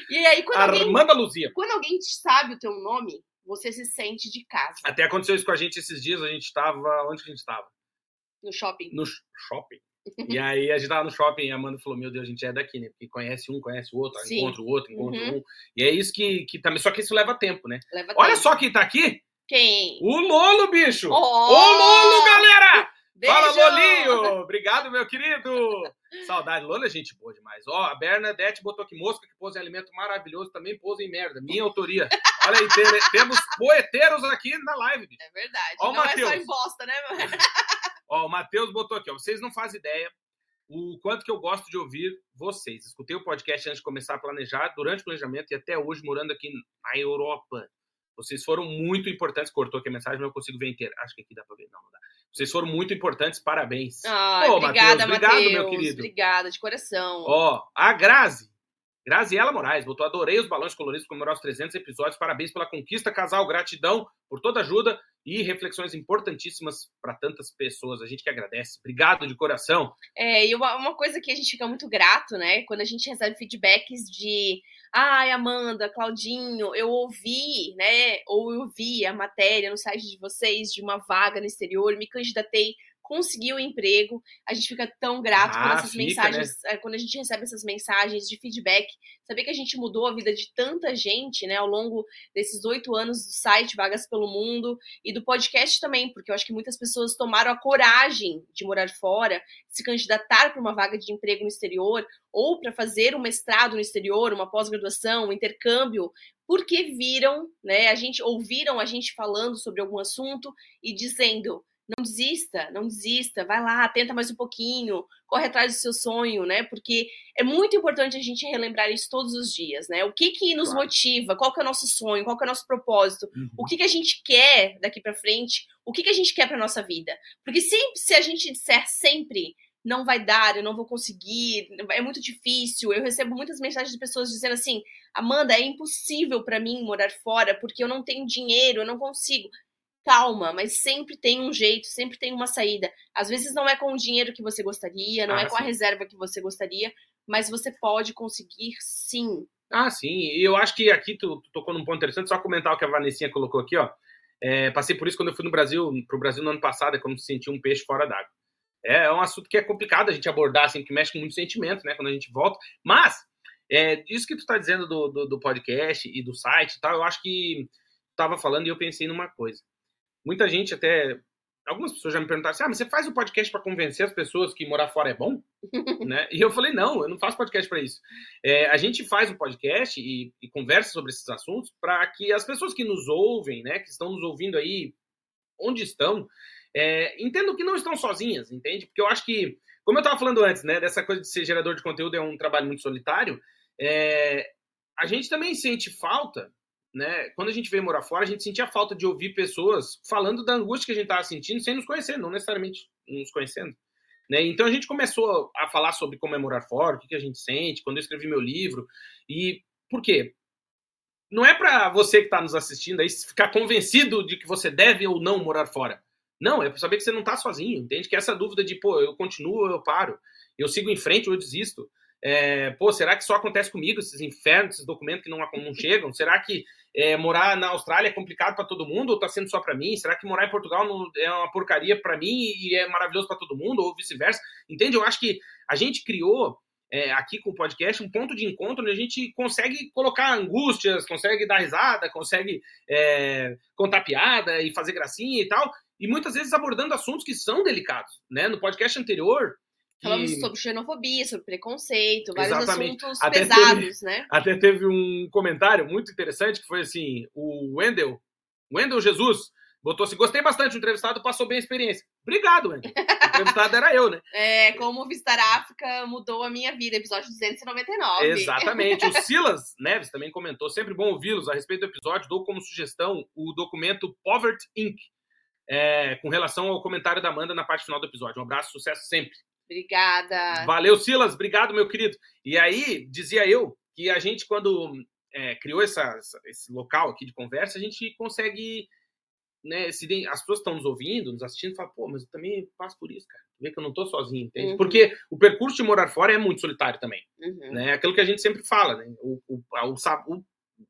E aí, quando alguém, Armanda Luzia. quando alguém sabe o teu nome, você se sente de casa Até aconteceu isso com a gente esses dias, a gente tava. Onde que a gente tava? No shopping. No sh- shopping. E aí a gente tava no shopping e a Amanda falou: Meu Deus, a gente é daqui, né? Porque conhece um, conhece o outro, Sim. encontra o outro, encontra Uhum. um. E é isso que, que também. Só que isso leva tempo, né? Leva Olha tempo. só quem tá aqui! Quem? O Lolo, bicho! Oh! Ô, Lolo, galera! Beijo! Fala, Lolinho! Obrigado, meu querido! Saudade, Lolo é gente boa demais. Ó, a Bernadette botou aqui mosca que pôs em alimento maravilhoso, também pôs em merda. Minha autoria. Olha aí, te- temos poeteiros aqui na live, bicho. É verdade. Ó o não é só em bosta, né? Ó, o Matheus botou aqui, ó. Vocês não fazem ideia o quanto que eu gosto de ouvir vocês. Escutei o podcast antes de começar a planejar, durante o planejamento e até hoje morando aqui na Europa. Vocês foram muito importantes. Cortou aqui a mensagem, mas eu consigo ver inteira. Acho que aqui dá pra ver. Não, não dá. Vocês foram muito importantes, parabéns. Ai, Ô, obrigada, Matheus, Matheus. obrigado, meu querido. Obrigada, de coração. Ó, a Grazi. Graziela Moraes botou: adorei os balões coloridos comemorar os 300 episódios. Parabéns pela conquista, casal. Gratidão por toda ajuda e reflexões importantíssimas para tantas pessoas. A gente que agradece. Obrigado de coração. É, e uma, uma coisa que a gente fica muito grato, né? Quando a gente recebe feedbacks de ai, Amanda, Claudinho, eu ouvi, né? Ou eu vi a matéria no site de vocês de uma vaga no exterior, me candidatei, consegui o emprego. A gente fica tão grato por Ah, essas fica, mensagens, é, quando a gente recebe essas mensagens de feedback, saber que a gente mudou a vida de tanta gente, né, ao longo desses oito anos do site Vagas pelo Mundo e do podcast também, porque eu acho que muitas pessoas tomaram a coragem de morar fora, se candidatar para uma vaga de emprego no exterior ou para fazer um mestrado no exterior, uma pós-graduação, um intercâmbio, porque viram, né, a gente ouviram a gente falando sobre algum assunto e dizendo não desista, não desista, vai lá, tenta mais um pouquinho, corre atrás do seu sonho, né? Porque é muito importante a gente relembrar isso todos os dias, né? O que que nos Claro. motiva? Qual que é o nosso sonho? Qual que é o nosso propósito? Uhum. O que que a gente quer daqui para frente? O que que a gente quer para nossa vida? Porque sempre, se a gente disser sempre não vai dar, eu não vou conseguir, é muito difícil. Eu recebo muitas mensagens de pessoas dizendo assim: "Amanda, é impossível para mim morar fora porque eu não tenho dinheiro, eu não consigo". Calma, mas sempre tem um jeito, sempre tem uma saída. Às vezes não é com o dinheiro que você gostaria, não Ah, é com a sim. reserva que você gostaria, mas você pode conseguir sim. Ah, sim. E eu acho que aqui tu, tu tocou num ponto interessante, só comentar o que a Vanessinha colocou aqui, ó. É, passei por isso quando eu fui no Brasil, pro Brasil no ano passado, é como se sentir um peixe fora d'água. É, é um assunto que é complicado a gente abordar, assim, que mexe com muito sentimento, né, quando a gente volta. Mas, é, isso que tu tá dizendo do, do, do podcast e do site e tal, eu acho que tava falando e eu pensei numa coisa. Muita gente até... Algumas pessoas já me perguntaram assim, ah, mas você faz o podcast para convencer as pessoas que morar fora é bom? né? E eu falei, não, eu não faço podcast para isso. É, a gente faz um podcast e, e conversa sobre esses assuntos para que as pessoas que nos ouvem, né, que estão nos ouvindo aí, onde estão, é, entendam que não estão sozinhas, entende? Porque eu acho que, como eu estava falando antes, né, dessa coisa de ser gerador de conteúdo é um trabalho muito solitário, é, a gente também sente falta, né? Quando a gente veio morar fora, a gente sentia falta de ouvir pessoas falando da angústia que a gente estava sentindo sem nos conhecer, não necessariamente nos conhecendo. Né? Então a gente começou a falar sobre como é morar fora, o que, que a gente sente, quando eu escrevi meu livro. E por quê? Não é para você que está nos assistindo aí ficar convencido de que você deve ou não morar fora. Não, é para saber que você não está sozinho, entende? Que essa dúvida de, pô, eu continuo eu paro, eu sigo em frente eu desisto. É, pô, será que só acontece comigo esses infernos, esses documentos que não, não chegam? Será que é, morar na Austrália é complicado para todo mundo ou está sendo só para mim? Será que morar em Portugal não, é uma porcaria para mim e é maravilhoso para todo mundo ou vice-versa? Entende? Eu acho que a gente criou é, aqui com o podcast um ponto de encontro onde a gente consegue colocar angústias, consegue dar risada, consegue é, contar piada e fazer gracinha e tal, e muitas vezes abordando assuntos que são delicados, né? No podcast anterior Falamos sobre xenofobia, sobre preconceito, vários Exatamente. assuntos Até pesados, né? Até teve um comentário muito interessante que foi assim: o Wendel, Wendel Jesus, botou assim: gostei bastante do entrevistado, passou bem a experiência. Obrigado, Wendel. O entrevistado era eu, né? É, como visitar a África mudou a minha vida, episódio 299. Exatamente. O Silas Neves também comentou: sempre bom ouvi-los a respeito do episódio. Dou como sugestão o documento Poverty Inc. É, com relação ao comentário da Amanda na parte final do episódio. Um abraço, sucesso sempre. Obrigada. Valeu, Silas. Obrigado, meu querido. E aí, dizia eu que a gente, quando é, criou essa, esse local aqui de conversa, a gente consegue. Né, se as pessoas estão nos ouvindo, nos assistindo, falam, pô, mas eu também passo por isso, cara. Vê que eu não tô sozinho, entende? Uhum. Porque o percurso de morar fora é muito solitário também. Uhum. Né? Aquilo que a gente sempre fala, né? O, o, o-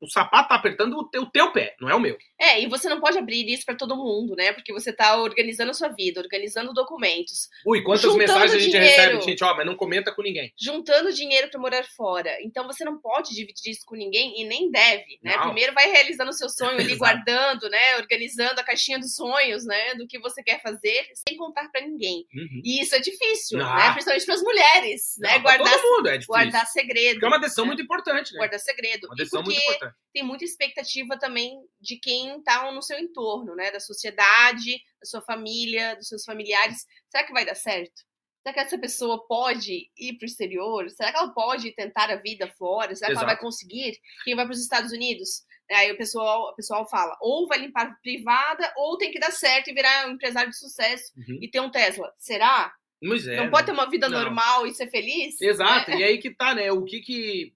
o sapato tá apertando o teu, o teu pé, não é o meu. É, e você não pode abrir isso para todo mundo, né? Porque você tá organizando a sua vida, organizando documentos, Ui, quantas mensagens a gente dinheiro. recebe, gente, ó, mas não comenta com ninguém. juntando dinheiro para morar fora. Então você não pode dividir isso com ninguém e nem deve, né? Não. Primeiro vai realizando o seu sonho ali, guardando, né? Organizando a caixinha dos sonhos, né? Do que você quer fazer, sem contar para ninguém. Uhum. E isso é difícil, Ah. né? Principalmente para as mulheres, né? Não, pra Guardar, todo mundo é difícil. guardar segredo. Porque é uma decisão né? muito importante, né? Guardar segredo. Uma decisão muito porque tem muita expectativa também de quem tá no seu entorno, né? Da sociedade, da sua família, dos seus familiares. Será que vai dar certo? Será que essa pessoa pode ir para o exterior? Será que ela pode tentar a vida fora? Será que ela Exato. vai conseguir? Quem vai para os Estados Unidos? Aí o pessoal, o pessoal fala, ou vai limpar privada, ou tem que dar certo e virar um empresário de sucesso Uhum. e ter um Tesla. Será? É, não né? pode ter uma vida Não. normal e ser feliz? Exato, Né? e aí que tá, né? O que que,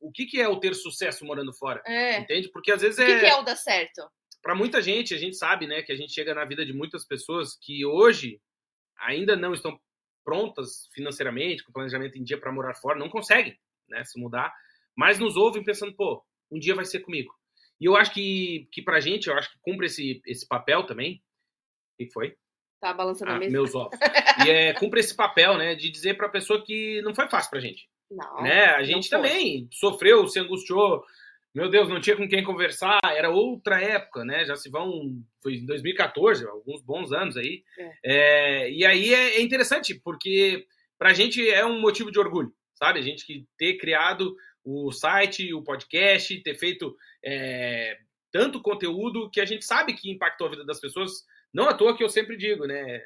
o que, que é o ter sucesso morando fora? É. Entende? Porque às vezes O que, é. que é o dar certo? Pra muita gente, a gente sabe, né, que a gente chega na vida de muitas pessoas que hoje ainda não estão prontas financeiramente, com planejamento em dia para morar fora, não conseguem, né, se mudar, mas nos ouvem pensando, pô, um dia vai ser comigo. E eu acho que, que pra gente, eu acho que cumpre esse, esse papel também. O que foi? Tá balançando a Ah, mesa? meus ovos. E é, cumpre esse papel, né, de dizer pra pessoa que não foi fácil pra gente Não. né? A gente também sofreu, se angustiou. Meu Deus, não tinha com quem conversar. Era outra época, né? Já se vão. Foi em 2014, alguns bons anos aí. É, e aí é, é interessante, porque pra gente é um motivo de orgulho, sabe? A gente que ter criado o site, o podcast, ter feito é, tanto conteúdo que a gente sabe que impactou a vida das pessoas. Não à toa que eu sempre digo, né?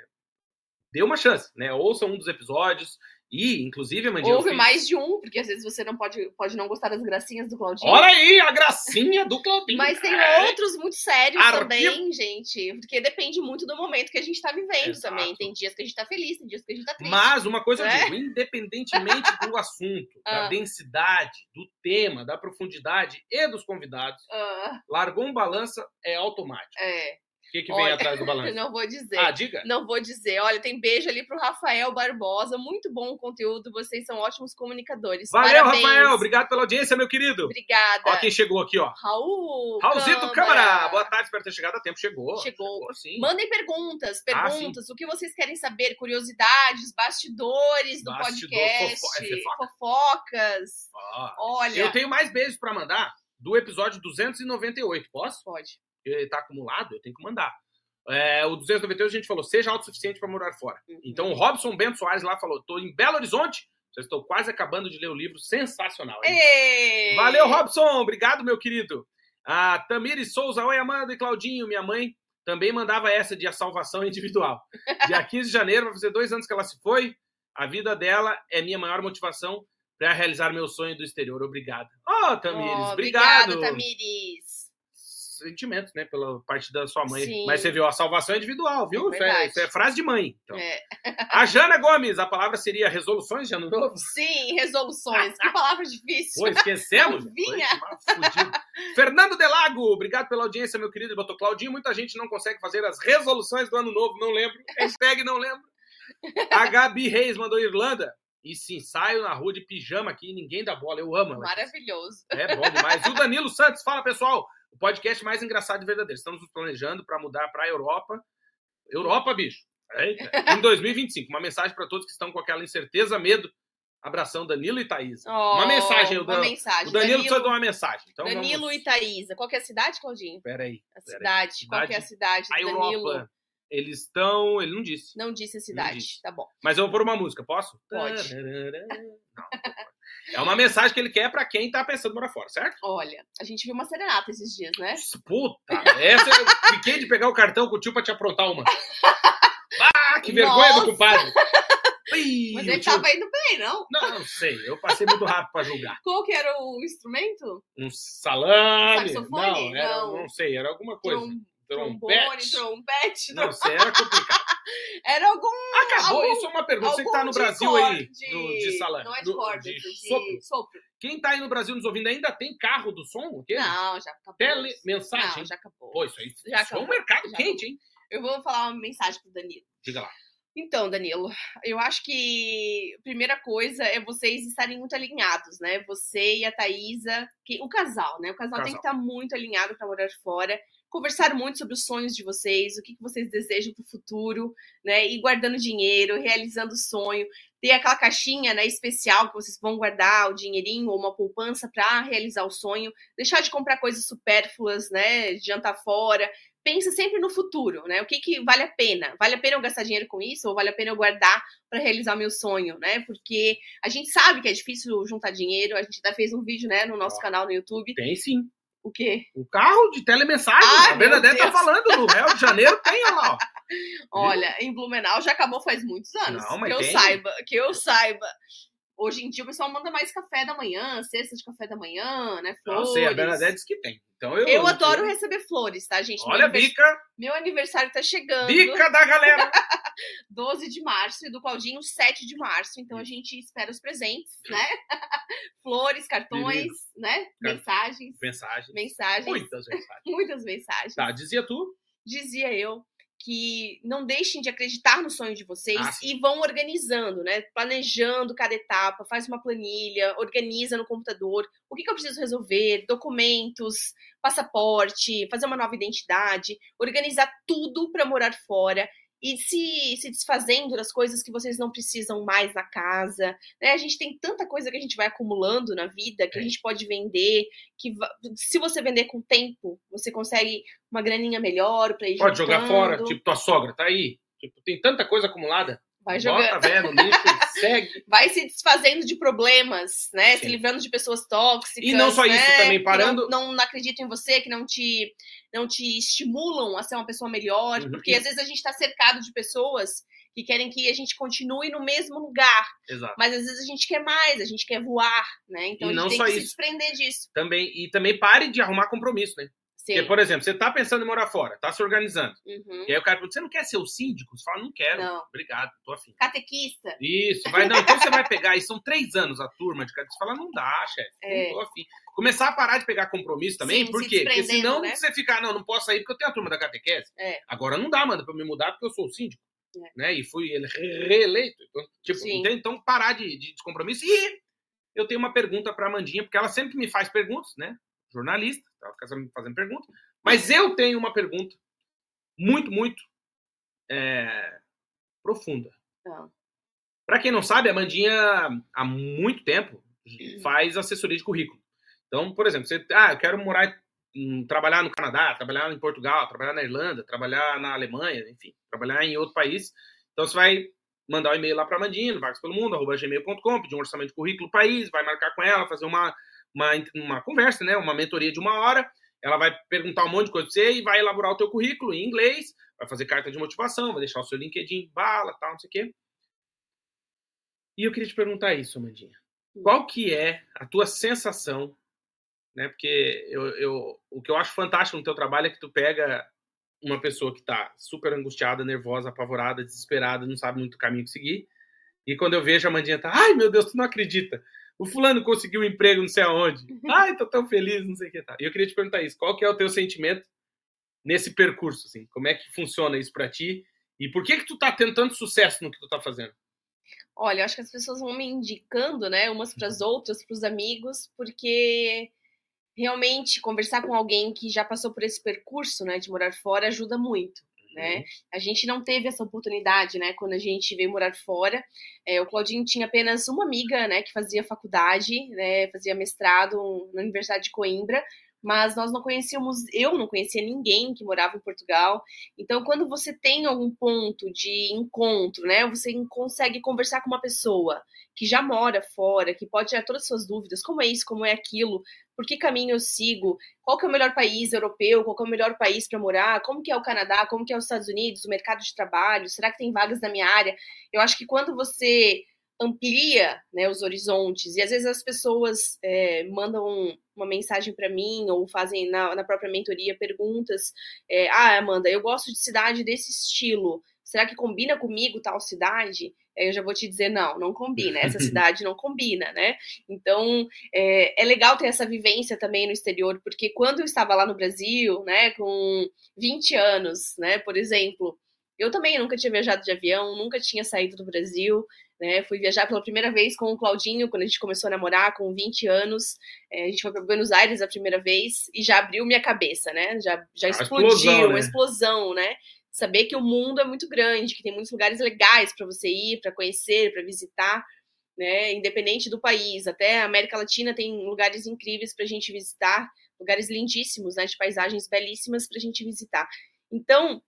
Dê uma chance, né? Ouça um dos episódios. E, inclusive, Amandinha, Houve fiz- mais de um, porque às vezes você não pode, pode não gostar das gracinhas do Claudinho. Olha aí a gracinha do Claudinho. Mas tem É. outros muito sérios Arquivo. também, gente. Porque depende muito do momento que a gente tá vivendo Exato. também. Tem dias que a gente tá feliz, tem dias que a gente tá triste. Mas uma coisa eu É. digo, independentemente do assunto, da Ah. densidade, do tema, da profundidade e dos convidados, Ah, largou um balança é automático. é. Que, que vem Olha, atrás do balanço? Não vou dizer. Ah, diga. Não vou dizer. Olha, tem beijo ali pro Rafael Barbosa. Muito bom o conteúdo. Vocês são ótimos comunicadores. Valeu, Parabéns. Rafael. Obrigado pela audiência, meu querido. Obrigada. Ó quem chegou aqui, ó. Raul. Raulzito Câmara. Boa tarde, espero ter chegado a tempo. Chegou. Chegou. sim. Mandem perguntas, Ah, perguntas, o que vocês querem saber, curiosidades, bastidores do Bastidor, podcast, fofo- é fofoca? fofocas. Ó, Olha, Eu tenho mais beijos pra mandar do episódio 298. Posso? pode. Ele tá acumulado, eu tenho que mandar. É, o 298 a gente falou, seja autossuficiente pra morar fora. Uhum. Então o Robson Bento Soares lá falou, tô em Belo Horizonte, já estou quase acabando de ler o livro, sensacional. Valeu, Robson, obrigado, meu querido. A Tamires Souza, oi, Amanda e Claudinho, minha mãe também mandava essa de a salvação individual. Dia 15 de janeiro, vai fazer dois anos que ela se foi. A vida dela é minha maior motivação para realizar meu sonho do exterior. Obrigado. Oh, Tamires, Oh, obrigado. Obrigado, Tamires. Sentimentos, né, pela parte da sua mãe. Sim. Mas você viu, a salvação é individual, viu? É Isso é, isso é frase de mãe. Então. É. A Jana Gomes, a palavra seria resoluções de ano novo? Sim, resoluções. que palavra difícil. Pô, esquecemos. Não vinha. Foi. Fernando Delago, obrigado pela audiência, meu querido. Ele botou Claudinho. Muita gente não consegue fazer as resoluções do ano novo, não lembro. Hashtag não lembro. A Gabi Reis mandou Irlanda. E sim, saio na rua de pijama aqui, ninguém dá bola. Eu amo ela. Maravilhoso. É bom demais. E o Danilo Santos, fala pessoal. O podcast mais engraçado e verdadeiro. Estamos nos planejando para mudar para a Europa. Europa, bicho. Eita. Em 2025. Uma mensagem para todos que estão com aquela incerteza, medo. Abração, Danilo e Thaís. Oh, uma mensagem. Uma Dan- mensagem. o Danilo precisa de uma mensagem. Então Danilo vamos... e Thaísa. Qual que é a cidade, Claudinho? Peraí. A Peraí. cidade. Qual é a cidade A Danilo? Eles estão. Ele não disse. Não disse a cidade. disse. Tá bom. Mas eu vou pôr uma música, posso? Pode. Não. É uma mensagem que ele quer pra quem tá pensando em morar fora, certo? Olha, a gente viu uma serenata esses dias, né? Puta, essa eu fiquei de pegar o cartão com o tio pra te aprontar uma. Ah, que vergonha Nossa. do compadre. Mas ele tio- tava indo bem, não? Não, não sei. Eu passei muito rápido pra julgar. Qual que era o instrumento? Um salame. Saxofone? Não, era, Não. não sei, era alguma coisa. Trompete. Trombone, trompete? Não sei, era complicado. Era algum. Acabou, algum- isso é uma pergunta. Você que tá no Brasil aí, no, de salame. Não é de corda, de de, sopro. sopro. Quem tá aí no Brasil nos ouvindo ainda tem carro do som? Aquele? Não, já acabou. Telemensagem. Não, já acabou. Pô, isso aí Já isso foi um acabou, mercado já quente, hein? Eu vou falar uma mensagem pro Danilo. Diga lá. Então, Danilo, eu acho que a primeira coisa é vocês estarem muito alinhados, né? Você e a Thaísa, que, o casal, né? O casal, tem Casal. que estar muito alinhado para morar fora. Conversar muito sobre os sonhos de vocês, o que, que vocês desejam para o futuro, né? E guardando dinheiro, realizando o sonho. Ter aquela caixinha né, especial que vocês vão guardar o dinheirinho ou uma poupança para realizar o sonho. Deixar de comprar coisas supérfluas, né? De jantar fora pensa sempre no futuro, né? O que, que vale a pena? Vale a pena eu gastar dinheiro com isso ou vale a pena eu guardar para realizar o meu sonho, né? Porque a gente sabe que é difícil juntar dinheiro. A gente até fez um vídeo, né, no nosso Ó. canal no YouTube. Tem sim. O quê? O carro de telemensagem. Ai, a Bernadette tá Deus. falando no Rio de Janeiro, tem lá, ó. Olha, em Blumenau já acabou faz muitos anos. Não, mas que eu tem. saiba, que eu saiba. Hoje em dia o pessoal manda mais café da manhã, cesta de café da manhã, né? Não Flores. sei, a Bernadette disse que tem. Então eu. Eu adoro receber flores, tá, gente? Meu Olha a anivers- dica. Meu aniversário tá chegando. Dica da galera. 12 de março e do Claudinho 7 de março. Então a gente espera os presentes, né? Flores, cartões, né? Car- Mensagens. Mensagens. Mensagens. Muitas mensagens. Muitas mensagens. Tá, dizia tu? Dizia eu que não deixem de acreditar no sonho de vocês Ah, e vão organizando, né? Planejando cada etapa, faz uma planilha, organiza no computador o que, que eu preciso resolver, documentos, passaporte, fazer uma nova identidade, organizar tudo para morar fora e se, se desfazendo das coisas que vocês não precisam mais na casa. Né? A gente tem tanta coisa que a gente vai acumulando na vida que a É. gente pode vender, que se você vender com tempo, você consegue uma graninha melhor para ir Pode jogar juntando. fora, tipo tua sogra, tá aí. Tipo, tem tanta coisa acumulada. Vai Bota jogando. a véia no lixo segue. vai se desfazendo de problemas, né? Se Sim. livrando de pessoas tóxicas. E não só isso, né? também Que parando- Não, não acreditam em você, que não te, não te estimulam a ser uma pessoa melhor. Uhum. Porque às vezes a gente está cercado de pessoas que querem que a gente continue no mesmo lugar. Exato. Mas às vezes a gente quer mais, a gente quer voar, né? Então E a não gente tem que se isso. desprender disso. Também, e também pare de arrumar compromisso, né? Sim. Porque, por exemplo, você tá pensando em morar fora, tá se organizando. Uhum. E aí o cara pergunta, você não quer ser o síndico? Você fala, não quero. Não. Obrigado, tô afim. Catequista. Isso, vai, não, então você vai pegar, e são três anos a turma de cada você fala, não dá, chefe, É. não tô afim. Começar a parar de pegar compromisso também, Sim, por se quê? Porque senão né? você ficar, não, não posso sair porque eu tenho a turma da catequese. É. Agora não dá, mano, pra eu me mudar porque eu sou o síndico. É. Né? E fui ele- reeleito. Então, tipo, entende? então parar de, de descompromisso. E eu tenho uma pergunta pra Amandinha, porque ela sempre me faz perguntas, né? Jornalista, ela fica fazendo perguntas. Mas eu tenho uma pergunta muito, muito é, profunda. Não. Pra quem não sabe, a Amandinha, há muito tempo, faz assessoria de currículo. Então, por exemplo, você, ah, eu quero morar, trabalhar no Canadá, trabalhar em Portugal, trabalhar na Irlanda, trabalhar na Alemanha, enfim, trabalhar em outro país. Então, você vai mandar um e-mail lá para a Amandinha, no Vagas pelo Mundo, arroba gmail.com, pedir um orçamento de currículo país, vai marcar com ela, fazer uma, uma, uma conversa, né, uma mentoria de uma hora. Ela vai perguntar um monte de coisa pra você e vai elaborar o teu currículo em inglês, vai fazer carta de motivação, vai deixar o seu LinkedIn bala, tal, não sei o quê. E eu queria te perguntar isso, Amandinha. Qual que é a tua sensação, né? Porque eu, eu, o que eu acho fantástico no teu trabalho é que tu pega uma pessoa que tá super angustiada, nervosa, apavorada, desesperada, não sabe muito o caminho que seguir. E quando eu vejo a Amandinha tá, ai meu Deus, tu não acredita. O fulano conseguiu um emprego não sei aonde. Ai, tô tão feliz, não sei o que tá. E eu queria te perguntar isso, qual que é o teu sentimento nesse percurso, assim? Como é que funciona isso pra ti? E por que que tu tá tendo tanto sucesso no que tu tá fazendo? Olha, eu acho que as pessoas vão me indicando, né, umas para as outras, para os amigos, porque realmente conversar com alguém que já passou por esse percurso, né, de morar fora ajuda muito. Né? A gente não teve essa oportunidade, né? Quando a gente veio morar fora, É, o Claudinho tinha apenas uma amiga, né? Que fazia faculdade, né? Fazia mestrado na Universidade de Coimbra, mas nós não conhecíamos, eu não conhecia ninguém que morava em Portugal. Então, quando você tem algum ponto de encontro, né? Você consegue conversar com uma pessoa que já mora fora, que pode tirar todas as suas dúvidas, como é isso, como é aquilo, por que caminho eu sigo, qual que é o melhor país europeu, qual que é o melhor país para morar, como que é o Canadá, como que é os Estados Unidos, o mercado de trabalho, será que tem vagas na minha área? Eu acho que quando você amplia né, os horizontes, e às vezes as pessoas é, mandam uma mensagem para mim ou fazem na, na, própria mentoria perguntas, é, ah, Amanda, eu gosto de cidade desse estilo, será que combina comigo tal cidade? Eu já vou te dizer, não, não combina, essa cidade não combina, né? Então, é, é, legal ter essa vivência também no exterior, porque quando eu estava lá no Brasil, né, com 20 anos, né, por exemplo, eu também nunca tinha viajado de avião, nunca tinha saído do Brasil, né, fui viajar pela primeira vez com o Claudinho, quando a gente começou a namorar, com 20 anos, é, a gente foi para Buenos Aires a primeira vez, e já abriu minha cabeça, né, já, já explodiu, explosão, né? uma explosão, né, saber que o mundo é muito grande, que tem muitos lugares legais para você ir, para conhecer, para visitar, né? Independente do país, até a América Latina tem lugares incríveis para a gente visitar, lugares lindíssimos, né? De paisagens belíssimas para a gente visitar. Então,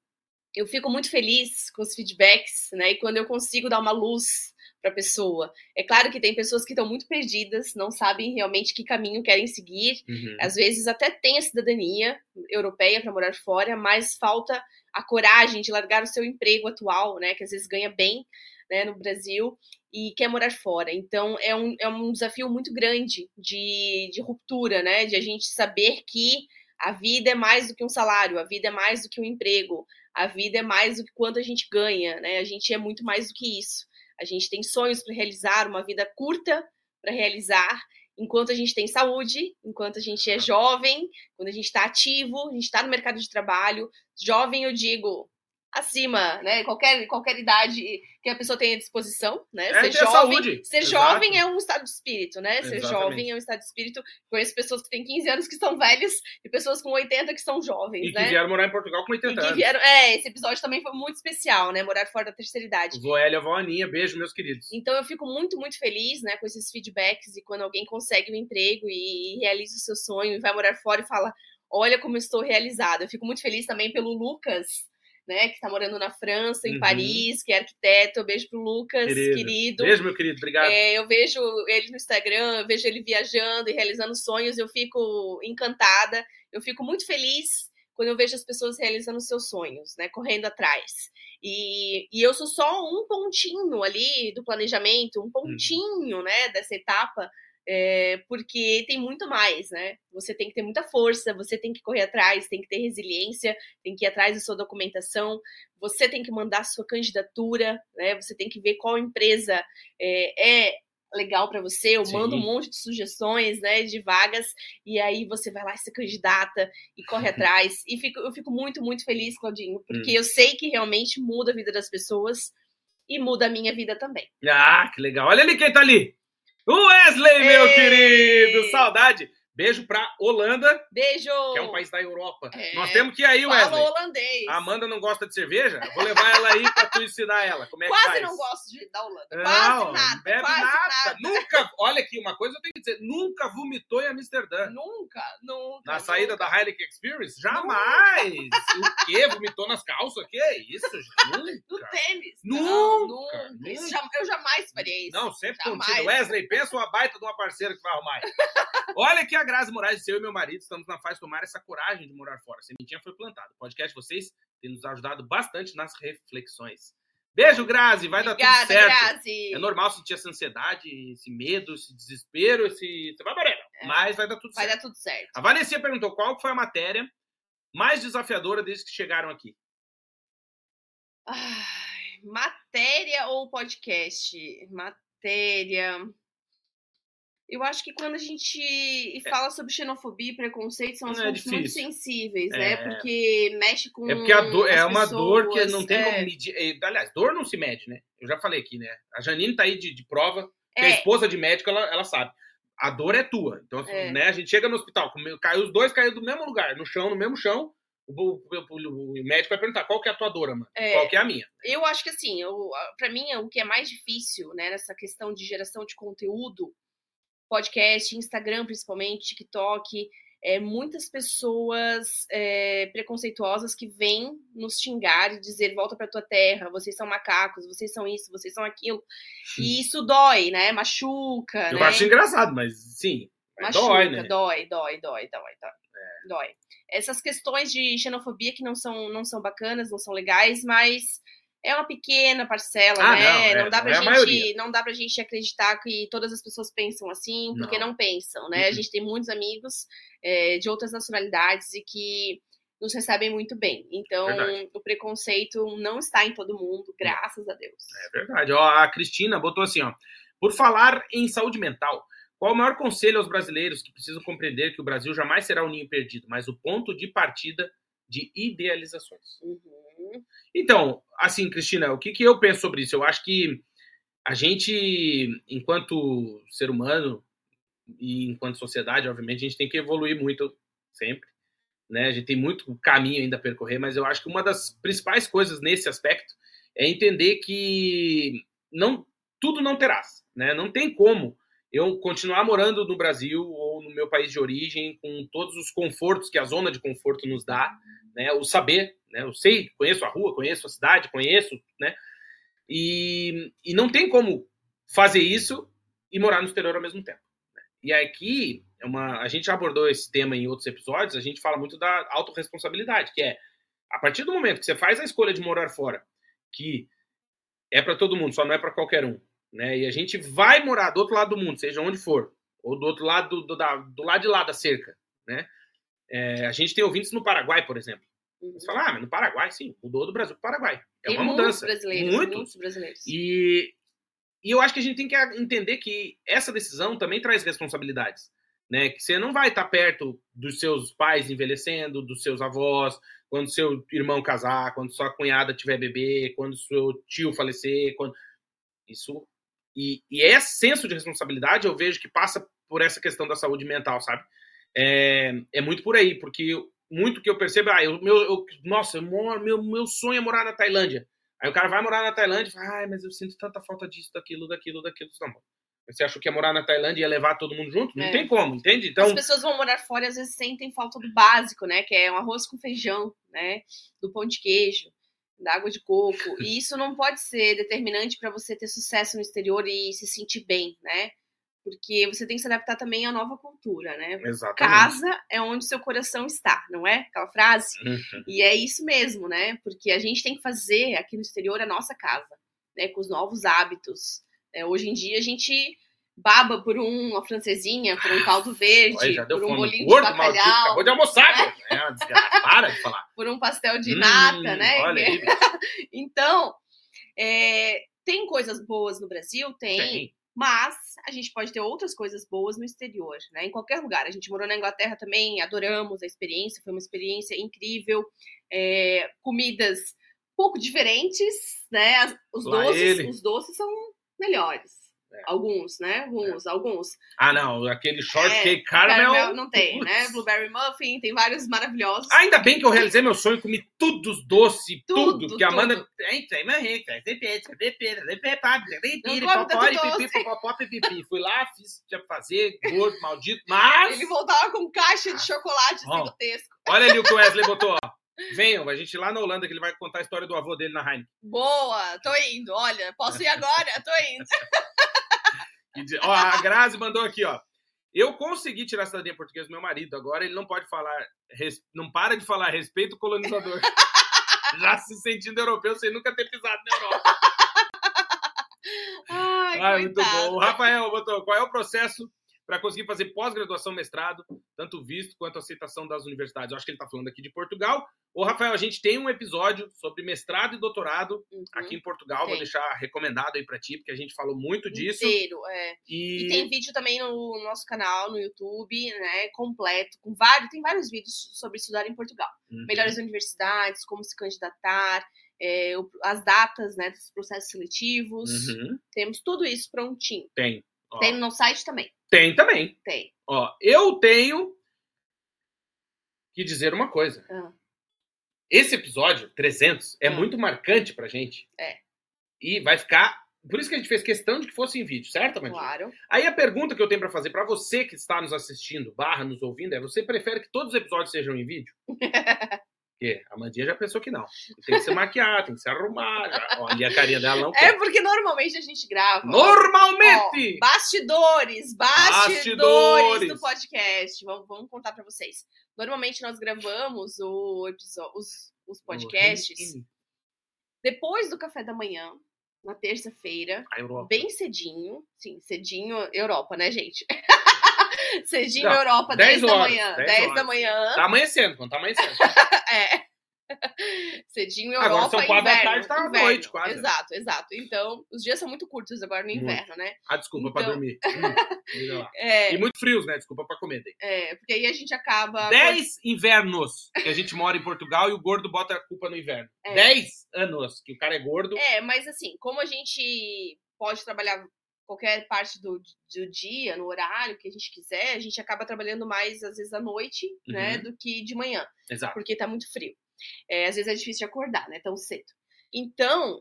eu fico muito feliz com os feedbacks, né? E quando eu consigo dar uma luz para a pessoa. É claro que tem pessoas que estão muito perdidas, não sabem realmente que caminho querem seguir. Uhum. Às vezes até tem a cidadania europeia para morar fora, mas falta a coragem de largar o seu emprego atual, né? Que às vezes ganha bem né, no Brasil e quer morar fora. Então é um, é um desafio muito grande de, de ruptura, né? De a gente saber que a vida é mais do que um salário, a vida é mais do que um emprego, a vida é mais do que quanto a gente ganha, né? A gente é muito mais do que isso. A gente tem sonhos para realizar, uma vida curta para realizar, enquanto a gente tem saúde, enquanto a gente é jovem, quando a gente está ativo, a gente está no mercado de trabalho. Jovem, eu digo, acima, né? Qualquer, qualquer idade que a pessoa tenha disposição, né? É, ser jovem, ser Exato. jovem é um estado de espírito, né? Ser Exatamente. jovem é um estado de espírito. Conheço pessoas que têm 15 anos que são velhas e pessoas com 80 que são jovens, E né? que vieram morar em Portugal com 80 E que anos. vieram, é, esse episódio também foi muito especial, né? Morar fora da terceira idade. Vó Elia, vó Aninha, beijo, meus queridos. Então eu fico muito, muito feliz, né, com esses feedbacks e quando alguém consegue um emprego e, e realiza o seu sonho e vai morar fora e fala, olha como eu estou realizada. Eu fico muito feliz também pelo Lucas, né, que está morando na França, em Uhum. Paris, que é arquiteto. Beijo pro Lucas, Querido. querido. Beijo, meu querido, obrigado. É, eu vejo ele no Instagram, eu vejo ele viajando e realizando sonhos, eu fico encantada, eu fico muito feliz quando eu vejo as pessoas realizando seus sonhos, né, correndo atrás. E, e eu sou só um pontinho ali do planejamento, um pontinho, né, dessa etapa é, porque tem muito mais, né? Você tem que ter muita força, você tem que correr atrás, tem que ter resiliência, tem que ir atrás da sua documentação, você tem que mandar sua candidatura, né? Você tem que ver qual empresa é, é legal para você, eu Sim. mando um monte de sugestões, né, de vagas, e aí você vai lá e se candidata e corre atrás. E fico, eu fico muito, muito feliz, Claudinho, porque Hum. eu sei que realmente muda a vida das pessoas e muda a minha vida também. Ah, que legal. Olha ali quem tá ali. Wesley, meu Ei! querido. Saudade. Beijo pra Holanda, Beijo! que é um país da Europa. É. Nós temos que ir aí, Fala Wesley. holandês. A Amanda não gosta de cerveja? Vou levar ela aí pra tu ensinar ela. Como é que Quase faz? não gosto de, da Holanda. Não, quase nada. bebe quase nada. nada. Nunca, olha aqui, uma coisa eu tenho que dizer, nunca vomitou em Amsterdã. Nunca, nunca. Na saída nunca. da Heineken Experience? Jamais! O quê? Vomitou nas calças? Que isso, No Nunca! tênis. Nunca, Não, nunca. nunca. Isso eu jamais faria isso. Não, sempre Jamais. contigo. Wesley, pensa uma baita de uma parceira que vai arrumar. Olha aqui a Grazi Moraes, eu e meu marido estamos na fase de tomar essa coragem de morar fora. A sementinha foi plantada. O podcast de vocês tem nos ajudado bastante nas reflexões. Beijo, Grazi, vai dar Obrigada, tudo certo. Grazi. É normal sentir essa ansiedade, esse medo, esse desespero, esse. Você vai morrer, mas vai dar tudo É. Vai certo. dar tudo certo. A Vanessinha perguntou qual foi a matéria mais desafiadora desde que chegaram aqui. Ai, matéria ou podcast? Matéria. Eu acho que quando a gente fala sobre xenofobia e preconceito, são É assuntos muito difícil. sensíveis, É. né? Porque mexe com. É porque a dor, é uma dor que pessoas, não tem é. como medir. é, Aliás, dor não se mede, né? Eu já falei aqui, né? A Janine tá aí de, de prova, que a É, esposa de médico, ela, ela sabe. A dor é tua. Então, assim, É. né? A gente chega no hospital, caiu os dois caiu do mesmo lugar, no chão, no mesmo chão. O, o- o- médico vai perguntar qual que é a tua dor, mano? É. Qual que é a minha? eu acho que assim, para mim, o que é mais difícil, né, nessa questão de geração de conteúdo, podcast, Instagram principalmente, TikTok, é, muitas pessoas é, preconceituosas que vêm nos xingar e dizer volta para tua terra, vocês são macacos, vocês são isso, vocês são aquilo. E isso dói, né? Machuca, Eu né? acho engraçado, mas sim. Machuca, dói, né? dói, dói, dói, dói, dói. Dói. Essas questões de xenofobia que não são, não são bacanas, não são legais, mas é uma pequena parcela, Ah, né? não, é, não dá não pra é a gente, maioria. não dá pra gente acreditar que todas as pessoas pensam assim, porque não, pensam, né? A Uhum. gente tem muitos amigos é, de outras nacionalidades e que nos recebem muito bem. Então, Verdade. o preconceito não está em todo mundo, graças a Deus. É verdade. Ó, a Cristina botou assim, ó. Por falar em saúde mental, qual o maior conselho aos brasileiros que precisam compreender que o Brasil jamais será o ninho perdido, mas o ponto de partida de idealizações? Uhum. Então, assim, Cristina, o que, que eu penso sobre isso? Eu acho que a gente, enquanto ser humano e enquanto sociedade, obviamente, a gente tem que evoluir muito sempre. Né? A gente tem muito caminho ainda a percorrer, mas eu acho que uma das principais coisas nesse aspecto é entender que não tudo não terás, né? Não tem como eu continuar morando no Brasil ou no meu país de origem com todos os confortos que a zona de conforto nos dá, né? O saber, né? Eu sei, conheço a rua, conheço a cidade, conheço, né? E, e não tem como fazer isso e morar no exterior ao mesmo tempo. né? E aqui, é uma, a gente já abordou esse tema em outros episódios, a gente fala muito da autorresponsabilidade, que é, a partir do momento que você faz a escolha de morar fora, que é para todo mundo, só não é para qualquer um, né? E a gente vai morar do outro lado do mundo, seja onde for, ou do outro lado do, do, da, do lado de lá da cerca, né? É, a gente tem ouvintes no Paraguai, por exemplo. Uhum. Você fala, ah, mas no Paraguai, sim, mudou do Brasil para o Paraguai. É Tem uma muitos mudança. brasileiros, muito. muitos brasileiros. E, e eu acho que a gente tem que entender que essa decisão também traz responsabilidades. Né? Que você não vai estar perto dos seus pais envelhecendo, dos seus avós, quando seu irmão casar, quando sua cunhada tiver bebê, quando seu tio falecer, quando isso e, e esse senso de responsabilidade eu vejo que passa por essa questão da saúde mental, sabe? É, é muito por aí, porque muito que eu percebo, ah, eu, meu, eu, nossa, eu moro, meu, meu sonho é morar na Tailândia. Aí o cara vai morar na Tailândia e fala, ai, mas eu sinto tanta falta disso, daquilo, daquilo, daquilo. Não, você achou que ia morar na Tailândia e ia levar todo mundo junto? Não É. tem como, entende? Então, As pessoas vão morar fora e às vezes sentem falta do básico, né? Que é um arroz com feijão, né? Do pão de queijo, da água de coco. E isso não pode ser determinante para você ter sucesso no exterior e se sentir bem, né? Porque você tem que se adaptar também à nova cultura, né? exatamente. Casa é onde seu coração está, não é? Aquela frase. Uhum. E é isso mesmo, né? Porque a gente tem que fazer aqui no exterior a nossa casa, né? Com os novos hábitos. É, hoje em dia a gente baba por um, uma francesinha, por um caldo verde, Olha, por um bolinho Gordo, de maldito, bacalhau, acabou de almoçar, é. uma desgraça. Para de falar. por um pastel de Hum, nata, né? Olha aí, Então, é, tem coisas boas no Brasil? Tem, tem. Mas a gente pode ter outras coisas boas no exterior, né? Em qualquer lugar. A gente morou na Inglaterra também, adoramos a experiência, foi uma experiência incrível. É, comidas pouco diferentes, né? Os Lá doces, ele. os doces são melhores. É. Alguns, né? Alguns, alguns. Ah, não, aquele shortcake É, caramel. não tem, né? Putz. Blueberry muffin, tem vários maravilhosos. Ainda bem que eu realizei meu sonho, comi tudo dos doces, tudo, Tudo, que a Amanda. e doce. Fui lá, fiz, tinha que fazer, gordo, maldito, mas. Ele voltava com caixa de chocolate Ó. gigantesco. Olha ali o que o Wesley botou, ó. Venham, a gente lá na Holanda que ele vai contar a história do avô dele na Heineken. Boa, tô indo. Olha, posso ir agora? Tô indo. Diz- ó, a Grazi mandou aqui, ó. Eu consegui tirar a cidadania portuguesa do meu marido. Agora ele não pode falar, res- não para de falar respeito ao colonizador. Já se sentindo europeu sem nunca ter pisado na Europa. Ai, Ah, muito bom. O Rafael botou, qual é o processo para conseguir fazer pós-graduação, mestrado, tanto visto quanto aceitação das universidades? Eu acho que ele está falando aqui de Portugal. Ô, Rafael, a gente tem um episódio sobre mestrado e doutorado Uhum. aqui em Portugal. Vou deixar recomendado aí para ti, porque a gente falou muito disso. Inteiro, é. E, E tem vídeo também no nosso canal, no YouTube, né? Completo, com vários, tem vários vídeos sobre estudar em Portugal. Uhum. Melhores universidades, como se candidatar, é, as datas, né, dos processos seletivos. Uhum. Temos tudo isso prontinho. Tem. Ó, Tem no site também. tem também. Tem. Ó, eu tenho que dizer uma coisa. Ah. Esse episódio, 300, é Ah. muito marcante pra gente. É. E vai ficar. Por isso que a gente fez questão de que fosse em vídeo, certo, Amandinha? Claro. Aí a pergunta que eu tenho pra fazer pra você que está nos assistindo, barra nos ouvindo, é: você prefere que todos os episódios sejam em vídeo? Porque a Mandinha já pensou que não. Tem que se maquiar, tem que se arrumar. Ali a carinha dela não É quer. porque normalmente a gente grava. Normalmente! Ó, bastidores, bastidores, Bastidores. do podcast. Vamos, vamos contar pra vocês. Normalmente nós gravamos o episódio, os, os podcasts depois do café da manhã, na terça-feira, bem cedinho. Sim, cedinho, Europa, né, gente? cedinho, Não, Europa, 10 10, da horas, manhã. 10 10, da manhã. Tá amanhecendo, quando tá amanhecendo. É. Cedinho Europa, Agora são quatro da inverno, tarde, tá inverno. noite quase. Exato, exato. Então, os dias são muito curtos agora no Muito. inverno, né? Ah, desculpa pra Então- dormir. Hum. É, E muito frios, né? Desculpa pra comer. daí. é, porque aí a gente acaba... 10 invernos que a gente mora em Portugal e o gordo bota a culpa no inverno. É. 10 anos que o cara é gordo. É, mas assim, como a gente pode trabalhar qualquer parte do, do dia, no horário que a gente quiser, a gente acaba trabalhando mais, às vezes, à noite, né, Uhum. do que de manhã, Exato. porque tá muito frio. É, às vezes é difícil de acordar, né, tão cedo. Então,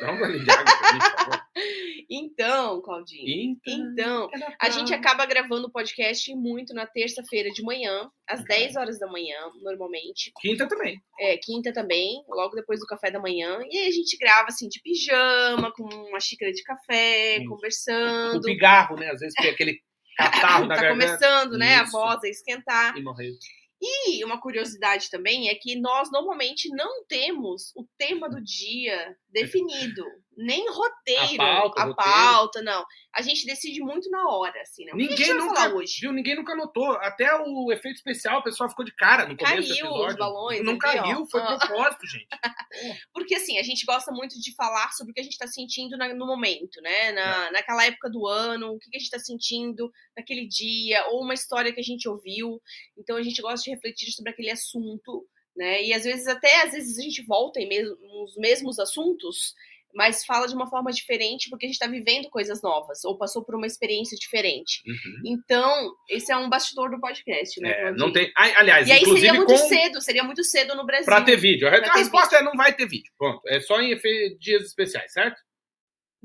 Dá de água pra mim, por favor. então, Claudinho, Então, então, a gente acaba gravando o podcast muito na terça-feira de manhã, às Uhum. 10 horas da manhã, normalmente. Quinta também. É, quinta também, logo depois do café da manhã. E aí a gente grava assim de pijama, com uma xícara de café, conversando. O pigarro, né? Às vezes tem aquele catarro na tá garganta. começando, né? A Isso. voz a esquentar. E morreu. E uma curiosidade também é que nós normalmente não temos o tema do dia definido, nem roteiro, A pauta, a pauta, não. A gente decide muito na hora, assim, né? O Ninguém nunca hoje? viu, ninguém nunca notou. Até o efeito especial, o pessoal ficou de cara no começo do Caiu os episódio. balões Não caiu, ó. foi Ah. propósito, gente. Porque assim, a gente gosta muito de falar sobre o que a gente tá sentindo na- no momento, né? É. Na, Naquela época do ano, o que, que a gente tá sentindo naquele dia, ou uma história que a gente ouviu. Então a gente gosta de refletir sobre aquele assunto, né? E às vezes, até às vezes, a gente volta em mes- nos mesmos assuntos, mas fala de uma forma diferente porque a gente tá vivendo coisas novas, ou passou por uma experiência diferente. Uhum. Então, esse é um bastidor do podcast, né? É, não tem. Aliás, E aí inclusive seria muito com... cedo, seria muito cedo no Brasil. Pra ter vídeo. A, Pra ter resposta é não vai ter vídeo. Pronto. É só em dias especiais, certo?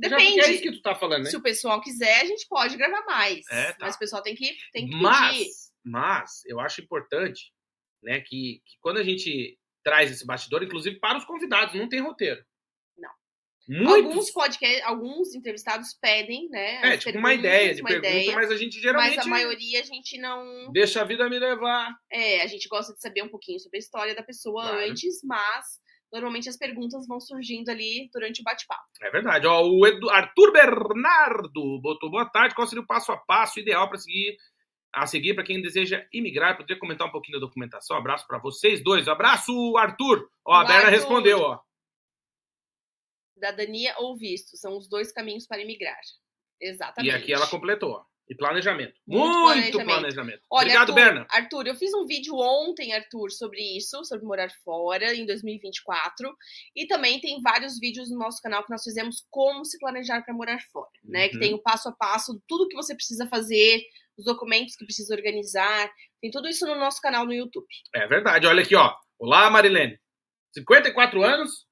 Já porque Depende. é isso que tu tá falando, né? Se o pessoal quiser, a gente pode gravar mais. É, tá. Mas o pessoal tem que, tem que pedir. Mas, mas eu acho importante, né, que, que quando a gente traz esse bastidor, inclusive para os convidados, não tem roteiro. Não. Muitos. Alguns podcast, alguns entrevistados pedem, né? é, tipo uma ideia de uma pergunta, ideia, mas a gente geralmente mas a maioria a gente não. deixa a vida me levar. É, a gente gosta de saber um pouquinho sobre a história da pessoa Claro. antes, mas normalmente as perguntas vão surgindo ali durante o bate-papo. É verdade. Ó, o Edu- Arthur Bernardo botou boa tarde. Qual seria o passo a passo ideal para seguir a seguir para quem deseja imigrar? Poderia comentar um pouquinho da documentação? Abraço para vocês dois. Abraço, Arthur. Ó, a Berna respondeu, ó. Cidadania ou visto são os dois caminhos para imigrar. Exatamente. E aqui ela completou. E planejamento. Muito Muito, planejamento. planejamento. Olha, Obrigado, Arthur, Berna. Arthur, eu fiz um vídeo ontem, Arthur, sobre isso, sobre morar fora em 2024. E também tem vários vídeos no nosso canal que nós fizemos como se planejar para morar fora, né? Que Uhum. tem o passo a passo, tudo que você precisa fazer, os documentos que precisa organizar. Tem tudo isso no nosso canal no YouTube. É verdade. Olha aqui, ó. Olá, Marilene. 54 anos.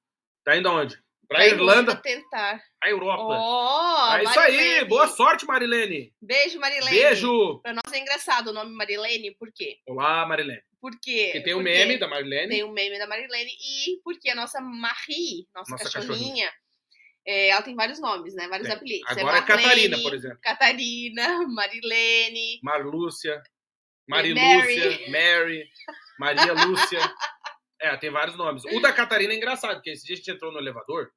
Tá indo aonde? Pra Irlanda, tentar. a Europa. Ó, é isso aí. Boa sorte, Marilene. Beijo, Marilene. Beijo. Pra nós é engraçado o nome Marilene, por quê? Olá, Marilene. Por quê? Porque tem o Porque meme da Marilene. Tem o meme da Marilene e porque a nossa Marie, nossa, Nossa cachorrinha, é, ela tem vários nomes, né? Vários Tem. apelidos. Agora é Marlene, Catarina, por exemplo. Catarina, Marilene. Marlúcia, Mary. Marilúcia, Mary, Maria Lúcia. É, tem vários nomes. O da Catarina é engraçado, porque esse dia a gente entrou no elevador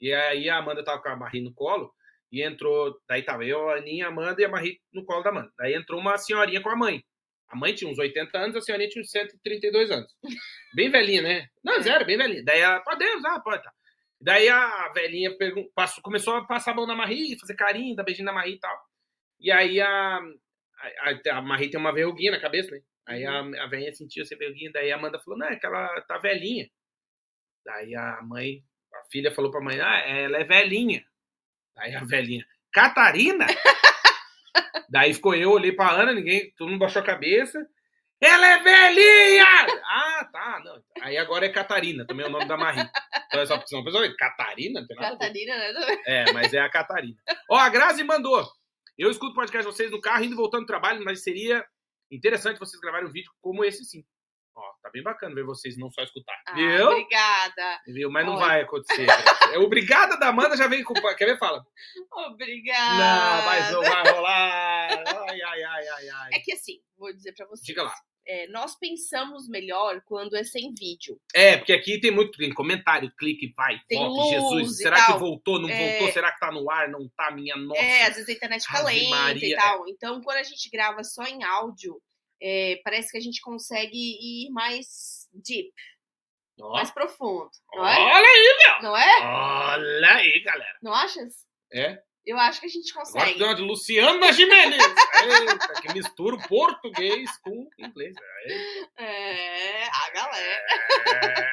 e aí a Amanda tava com a Marie no colo e entrou, daí tava eu, a Aninha, a Amanda e a Marie no colo da Amanda. Daí entrou uma senhorinha com a mãe. A mãe tinha uns 80 anos, a senhorinha tinha uns 132 anos. Bem velhinha, né? Não, zero, bem velhinha. Daí ela, podemos, ah, pode, tá. Daí a velhinha pergun- passou, começou a passar a mão na Marie, fazer carinho, dar beijinho na Marie e tal. E aí a, a, a, Marie tem uma verruguinha na cabeça, né? Aí a, a velhinha sentiu essa verruguinha, daí a Amanda falou, não, é que ela tá velhinha. Daí a mãe, a filha falou pra mãe, ah, ela é velhinha. Daí a velhinha, Catarina? daí ficou eu, olhei pra Ana, ninguém, todo mundo baixou a cabeça. Ela é velhinha! Ah, tá, não. Aí agora é Catarina, também é o nome da Marie. Então é só porque senão a pessoa, Catarina? Não tem nada. Catarina, né? É, mas é a Catarina. Ó, a Grazi mandou. Eu escuto o podcast de vocês no carro, indo e voltando do trabalho, mas seria interessante vocês gravarem um vídeo como esse sim. Tá bem bacana ver vocês não só escutar. Ah, Viu? Obrigada. Viu? Mas não Olha. vai acontecer. É obrigada da Amanda já vem com. Quer ver? Fala. Obrigada. Não, mas não vai rolar. Ai, ai, ai, ai, ai. É que assim, vou dizer pra vocês. Diga lá. É, nós pensamos melhor quando é sem vídeo. É, porque aqui tem muito tem comentário, clique, vai, Tem luz Jesus. Será tal. que voltou? Não É. voltou? Será que tá no ar? Não tá? Minha nossa. É, às vezes a internet fica Ave lenta Maria, e é. tal. Então, quando a gente grava só em áudio, é, parece que a gente consegue ir mais deep, Ó, mais profundo. Não é? Olha aí, Não é? olha aí, galera. Não achas? É? Eu acho que a gente Agora consegue. de Luciana Gimenez. Eita, que mistura o português com inglês. Eita. É, a galera. É.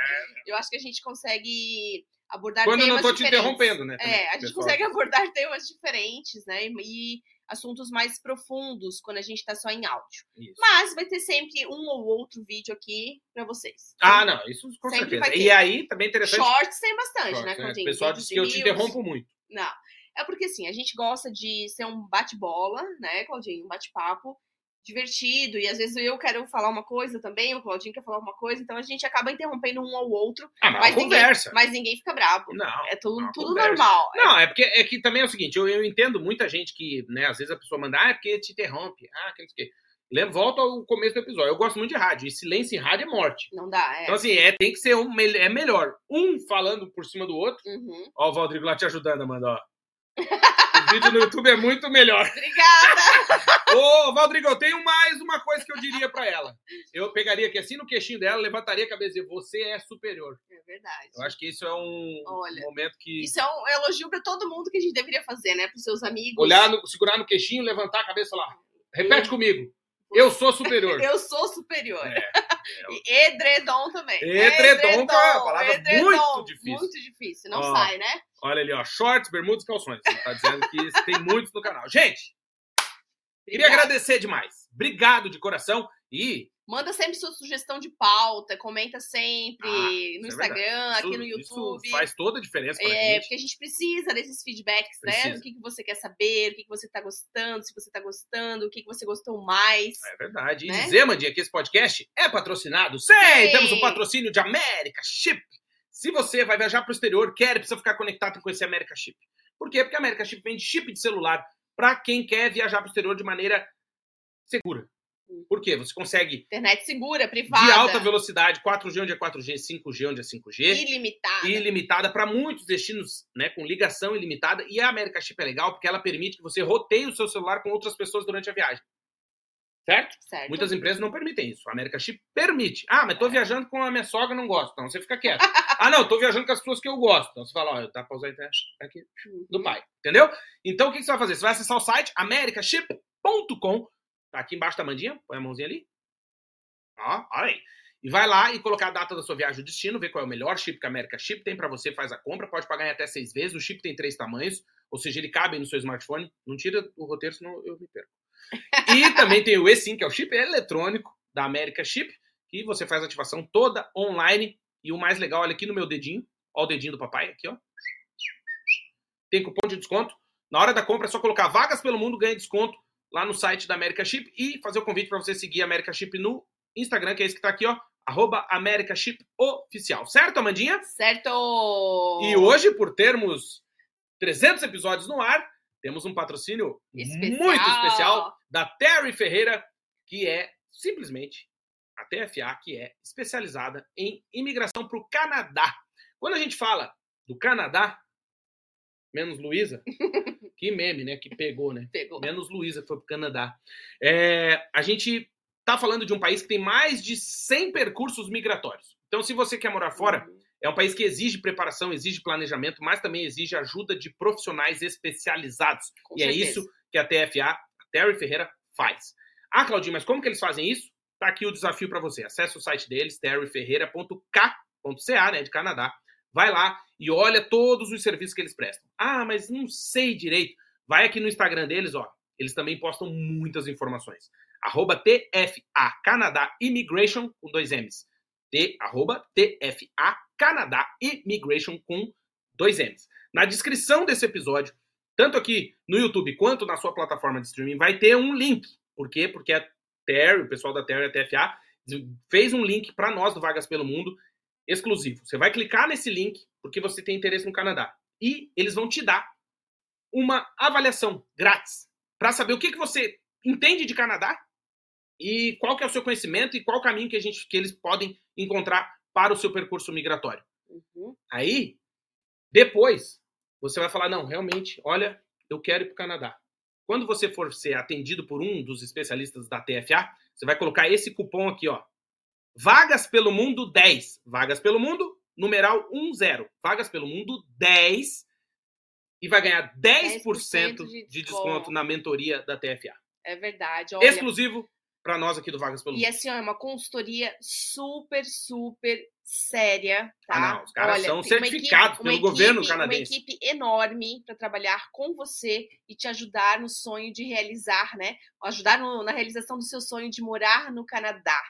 Eu acho que a gente consegue abordar Quando eu temas não tô te interrompendo, né? também, É, a gente pessoal. consegue abordar temas diferentes, né? E assuntos mais profundos quando a gente tá só em áudio. Isso. Mas vai ter sempre um ou outro vídeo aqui pra vocês. Ah, não, isso com Sempre certeza. vai ter. E aí, também é interessante. Shorts tem bastante, Shorts, né? né? O pessoal diz que eu te interrompo muito. Não. É porque assim, a gente gosta de ser um bate-bola, né, Claudinho? Um bate-papo divertido. E às vezes eu quero falar uma coisa também, o Claudinho quer falar uma coisa, então a gente acaba interrompendo um ao outro, Ah, mas, mas, é ninguém, conversa. mas ninguém fica bravo. Não. É tudo, uma tudo conversa. normal. Não, é porque é que também é o seguinte, eu, eu entendo muita gente que, né, às vezes a pessoa manda, ah, é porque te interrompe, ah, que não sei o quê. Lembra, volta ao começo do episódio. Eu gosto muito de rádio, e silêncio em rádio é morte. Não dá, é. Então, assim, é, tem que ser um, é melhor um falando por cima do outro. Uhum. Ó, o Valdrigo lá te ajudando, Amanda, ó. O vídeo no YouTube é muito melhor. Obrigada! Ô, Valdrigo, eu tenho mais uma coisa que eu diria pra ela. Eu pegaria aqui assim no queixinho dela, levantaria a cabeça e dizer, você é superior. É verdade. Eu acho que isso é um Olha, momento que... Isso é um elogio pra todo mundo que a gente deveria fazer, né? Pros seus amigos. Olhar, no, segurar no queixinho, levantar a cabeça lá. Repete comigo. Eu sou superior. Eu sou superior. É. E edredom também. Edredom, que é uma palavra muito difícil. Muito difícil. Não sai, né? Olha ali, ó. Shorts, bermudas e calções. Ele tá dizendo que tem muitos no canal. Gente, queria agradecer demais. Obrigado de coração. E Manda sempre sua sugestão de pauta, comenta sempre Ah, no isso é Instagram, verdade. aqui no Isso- YouTube. Isso faz toda a diferença pra É, gente. porque a gente precisa desses feedbacks, né? Precisa. Do que, que você quer saber, o que, que você tá gostando, se você tá gostando, o que, que você gostou mais. É verdade. E Né? dizer, Mandinha, que esse podcast é patrocinado. Sim, Sim. temos o patrocínio de América Chip. Se você vai viajar para o exterior, quer, precisa ficar conectado com esse América Chip. Por quê? Porque a América Chip vende chip de celular para quem quer viajar para o exterior de maneira segura. Por quê? Você consegue Internet segura, privada. de alta velocidade, 4G onde é 4G, 5G onde é 5G, Ilimitada. ilimitada para muitos destinos, né, com ligação ilimitada. E a América Chip é legal porque ela permite que você roteie o seu celular com outras pessoas durante a viagem. Certo? Certo. Muitas empresas não permitem isso. A América Chip permite. Ah, mas tô viajando com a minha sogra, não gosto. Então você fica quieto. ah, não, tô viajando com as pessoas que eu gosto. Então você fala, ó, usar a internet aqui do Uhum. pai. Entendeu? Então o que que você vai fazer? Você vai acessar o site americaship.com. Tá aqui embaixo da mandinha. Põe a mãozinha ali. Ó, olha aí. E vai lá e colocar a data da sua viagem o destino, ver qual é o melhor chip que a América Chip tem pra você, faz a compra, pode pagar em até seis vezes. O chip tem três tamanhos, ou seja, ele cabe no seu smartphone. Não tira o roteiro, senão eu me perco. E também tem o eSIM, que é o chip eletrônico da América Chip, que você faz a ativação toda online. E o mais legal, olha aqui no meu dedinho, ó o dedinho do papai, aqui, ó. Tem cupom de desconto. Na hora da compra é só colocar vagas pelo mundo, ganha desconto lá no site da América Chip e fazer o convite para você seguir a América Chip no Instagram, que é esse que tá aqui, ó. Arroba América Chip Oficial. Certo, Amandinha? Certo! E hoje, por termos 300 episódios no ar, temos um patrocínio Especial. muito especial da Terry Ferreira, que é simplesmente a TFA, que é especializada em imigração para o Canadá. Quando a gente fala do Canadá, menos Luísa, que meme, né? Que pegou, né? Pegou. Menos Luísa, que foi para o Canadá. É, a gente tá falando de um país que tem mais de 100 percursos migratórios. Então, se você quer morar fora, é um país que exige preparação, exige planejamento, mas também exige ajuda de profissionais especializados. Com e é certeza. isso que a TFA, a Terry Ferreira, faz. Ah, Claudinho, mas como que eles fazem isso? Tá aqui o desafio para você. Acesse o site deles, terryferreira.k.ca, né, de Canadá. Vai lá e olha todos os serviços que eles prestam. Ah, mas não sei direito. Vai aqui no Instagram deles, ó. Eles também postam muitas informações. Arroba TFA Canadá Immigration com dois M's. T, arroba TFA Canadá Immigration com dois M's. Na descrição desse episódio, tanto aqui no YouTube quanto na sua plataforma de streaming, vai ter um link. Por quê? Porque a Terry, o pessoal da Terry, a TFA, fez um link para nós do Vagas pelo Mundo exclusivo. Você vai clicar nesse link porque você tem interesse no Canadá. E eles vão te dar uma avaliação grátis para saber o que, que você entende de Canadá e qual que é o seu conhecimento e qual caminho que, a gente, que eles podem encontrar para o seu percurso migratório. Uhum. Aí, depois, você vai falar: não, realmente, olha, eu quero ir para o Canadá. Quando você for ser atendido por um dos especialistas da TFA, você vai colocar esse cupom aqui, ó. Vagas pelo Mundo 10. Vagas pelo Mundo, numeral 10. Vagas pelo Mundo 10. E vai ganhar 10%, 10% de de desconto desconto. na mentoria da TFA. É verdade. Olha, Exclusivo para nós aqui do Vagas pelo E assim, ó, é uma consultoria super, super séria, tá? Ah, não, os caras Olha, são certificados equipe- pelo uma governo equipe- canadense. Uma equipe enorme para trabalhar com você e te ajudar no sonho de realizar, né? Ajudar no- na realização do seu sonho de morar no Canadá.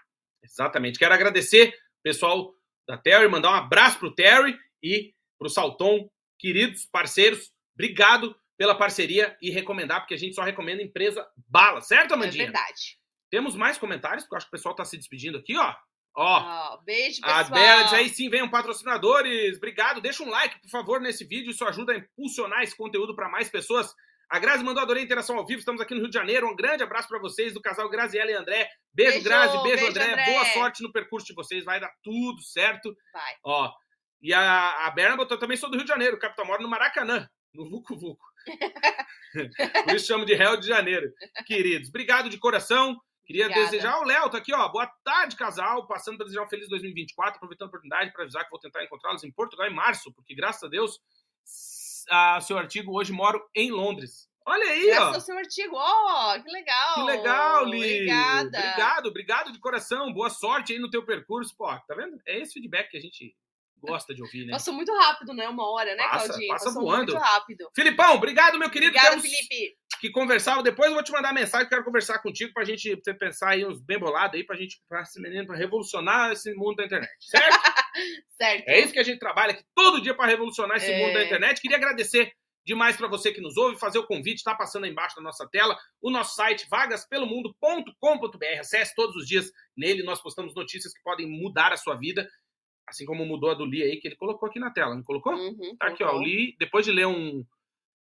Exatamente. Quero agradecer o pessoal da Terry, mandar um abraço pro Terry e pro Salton, queridos parceiros. Obrigado pela parceria e recomendar, porque a gente só recomenda empresa bala, certo, É Amandinha? verdade. Temos mais comentários, porque eu acho que o pessoal tá se despedindo aqui, ó. Ó, Ó, beijo, a pessoal. Bela diz aí sim, venham patrocinadores. Obrigado. Deixa um like, por favor, nesse vídeo. Isso ajuda a impulsionar esse conteúdo para mais pessoas. A Grazi mandou adorei a interação ao vivo. Estamos aqui no Rio de Janeiro. Um grande abraço para vocês do casal Graziela e André. Beijo, Beijo, Grazi. Beijo, beijo, André. André. Boa sorte no percurso de vocês. Vai dar tudo certo. Vai. Ó. E a, a Berna botou também sou do Rio de Janeiro. Capital mora no Maracanã, no Vucu Vucu. Por isso chamo de Rio de Janeiro. Queridos, obrigado de coração. Queria Obrigada. desejar o Léo, tá aqui, ó. Boa tarde, casal. Passando para desejar um feliz 2024, aproveitando a oportunidade para avisar que vou tentar encontrá-los em Portugal em março, porque graças a Deus, a seu artigo hoje moro em Londres. Olha aí, Graças ó. ao seu artigo. Ó, que legal. Que legal, Li. Obrigada. Obrigado, obrigado de coração. Boa sorte aí no teu percurso. Pô, tá vendo? É esse feedback que a gente gosta de ouvir, né? Passou muito rápido, né? Uma hora, né, Passa, Claudinho? passa Passou voando. muito rápido. Filipão, obrigado, meu querido. Obrigada, Temos Felipe. Que conversar. Depois eu vou te mandar mensagem, quero conversar contigo pra gente você pensar aí uns bem bolados aí pra gente, pra esse menino, pra revolucionar esse mundo da internet, certo? Certo. é isso que a gente trabalha aqui todo dia pra revolucionar esse É. mundo da internet. Queria agradecer demais pra você que nos ouve, fazer o convite, tá passando aí embaixo da nossa tela, o nosso site vagaspelomundo.com.br. Acesse todos os dias nele, nós postamos notícias que podem mudar a sua vida, assim como mudou a do Lee aí, que ele colocou aqui na tela, não colocou? Uhum, Tá aqui, ó. O colocou. Lee, depois de ler um,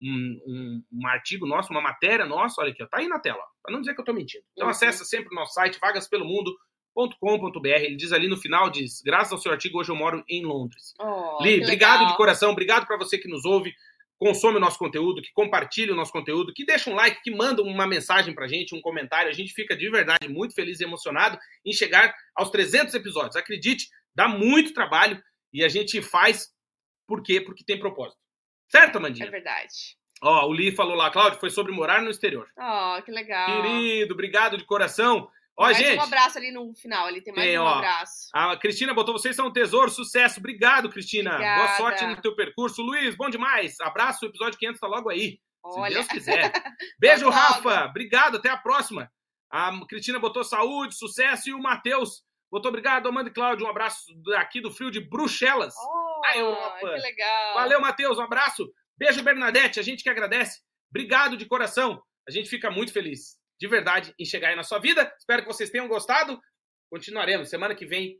um, um, um artigo nosso, uma matéria nossa, olha aqui, ó, tá aí na tela, ó, pra não dizer que eu tô mentindo. Então acessa sempre o nosso site, vagaspelomundo.com.br. Ele diz ali no final, diz, graças ao seu artigo, hoje eu moro em Londres. Oh, Li, obrigado legal. de coração, obrigado para você que nos ouve, consome o nosso conteúdo, que compartilha o nosso conteúdo, que deixa um like, que manda uma mensagem pra gente, um comentário. A gente fica de verdade muito feliz e emocionado em chegar aos 300 episódios. Acredite, dá muito trabalho e a gente faz por quê? Porque tem propósito. Certo, É Amandinha? verdade. Ó, o Li falou lá, Cláudio, foi sobre morar no exterior. Oh, que legal. Querido, obrigado de coração. Ó, mais gente, um abraço ali no final, ali tem mais Tem, um ó. abraço. a Cristina botou, vocês são um tesouro, sucesso. Obrigado, Cristina. Boa Obrigada. sorte no teu percurso. Luiz, bom demais. Abraço, o episódio 500 tá logo aí. Se Olha, Deus quiser. Beijo. Rafa. Obrigado, até a próxima. A Cristina botou saúde, sucesso. E o Matheus botou obrigado, Amanda e Cláudio. Um abraço aqui do frio de Bruxelas. oh, A Europa. que legal. Valeu, Matheus. Um abraço. Beijo, Bernadette. A gente que agradece. Obrigado de coração. A gente fica muito feliz, de verdade, em chegar aí na sua vida. Espero que vocês tenham gostado. Continuaremos. Semana que vem,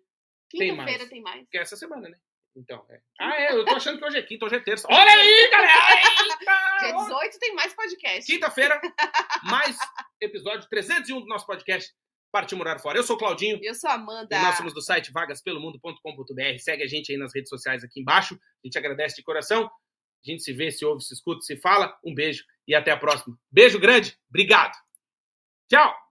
tem Quinta-feira mais. tem mais. que é essa semana, né? Então, é. Ah, é. Eu tô achando que hoje é quinta, hoje é terça. Olha aí, galera! Dia Eita! 18 tem mais podcast. Quinta-feira, mais episódio 301 do nosso podcast Partiu Morar Fora. Eu sou o Claudinho. Eu sou a Amanda. E nós somos do site vagaspelomundo.com.br. Segue a gente aí nas redes sociais aqui embaixo. A gente agradece de coração. A gente se vê, se ouve, se escuta, se fala. Um beijo e até a próxima. Beijo grande. Obrigado. Tchau.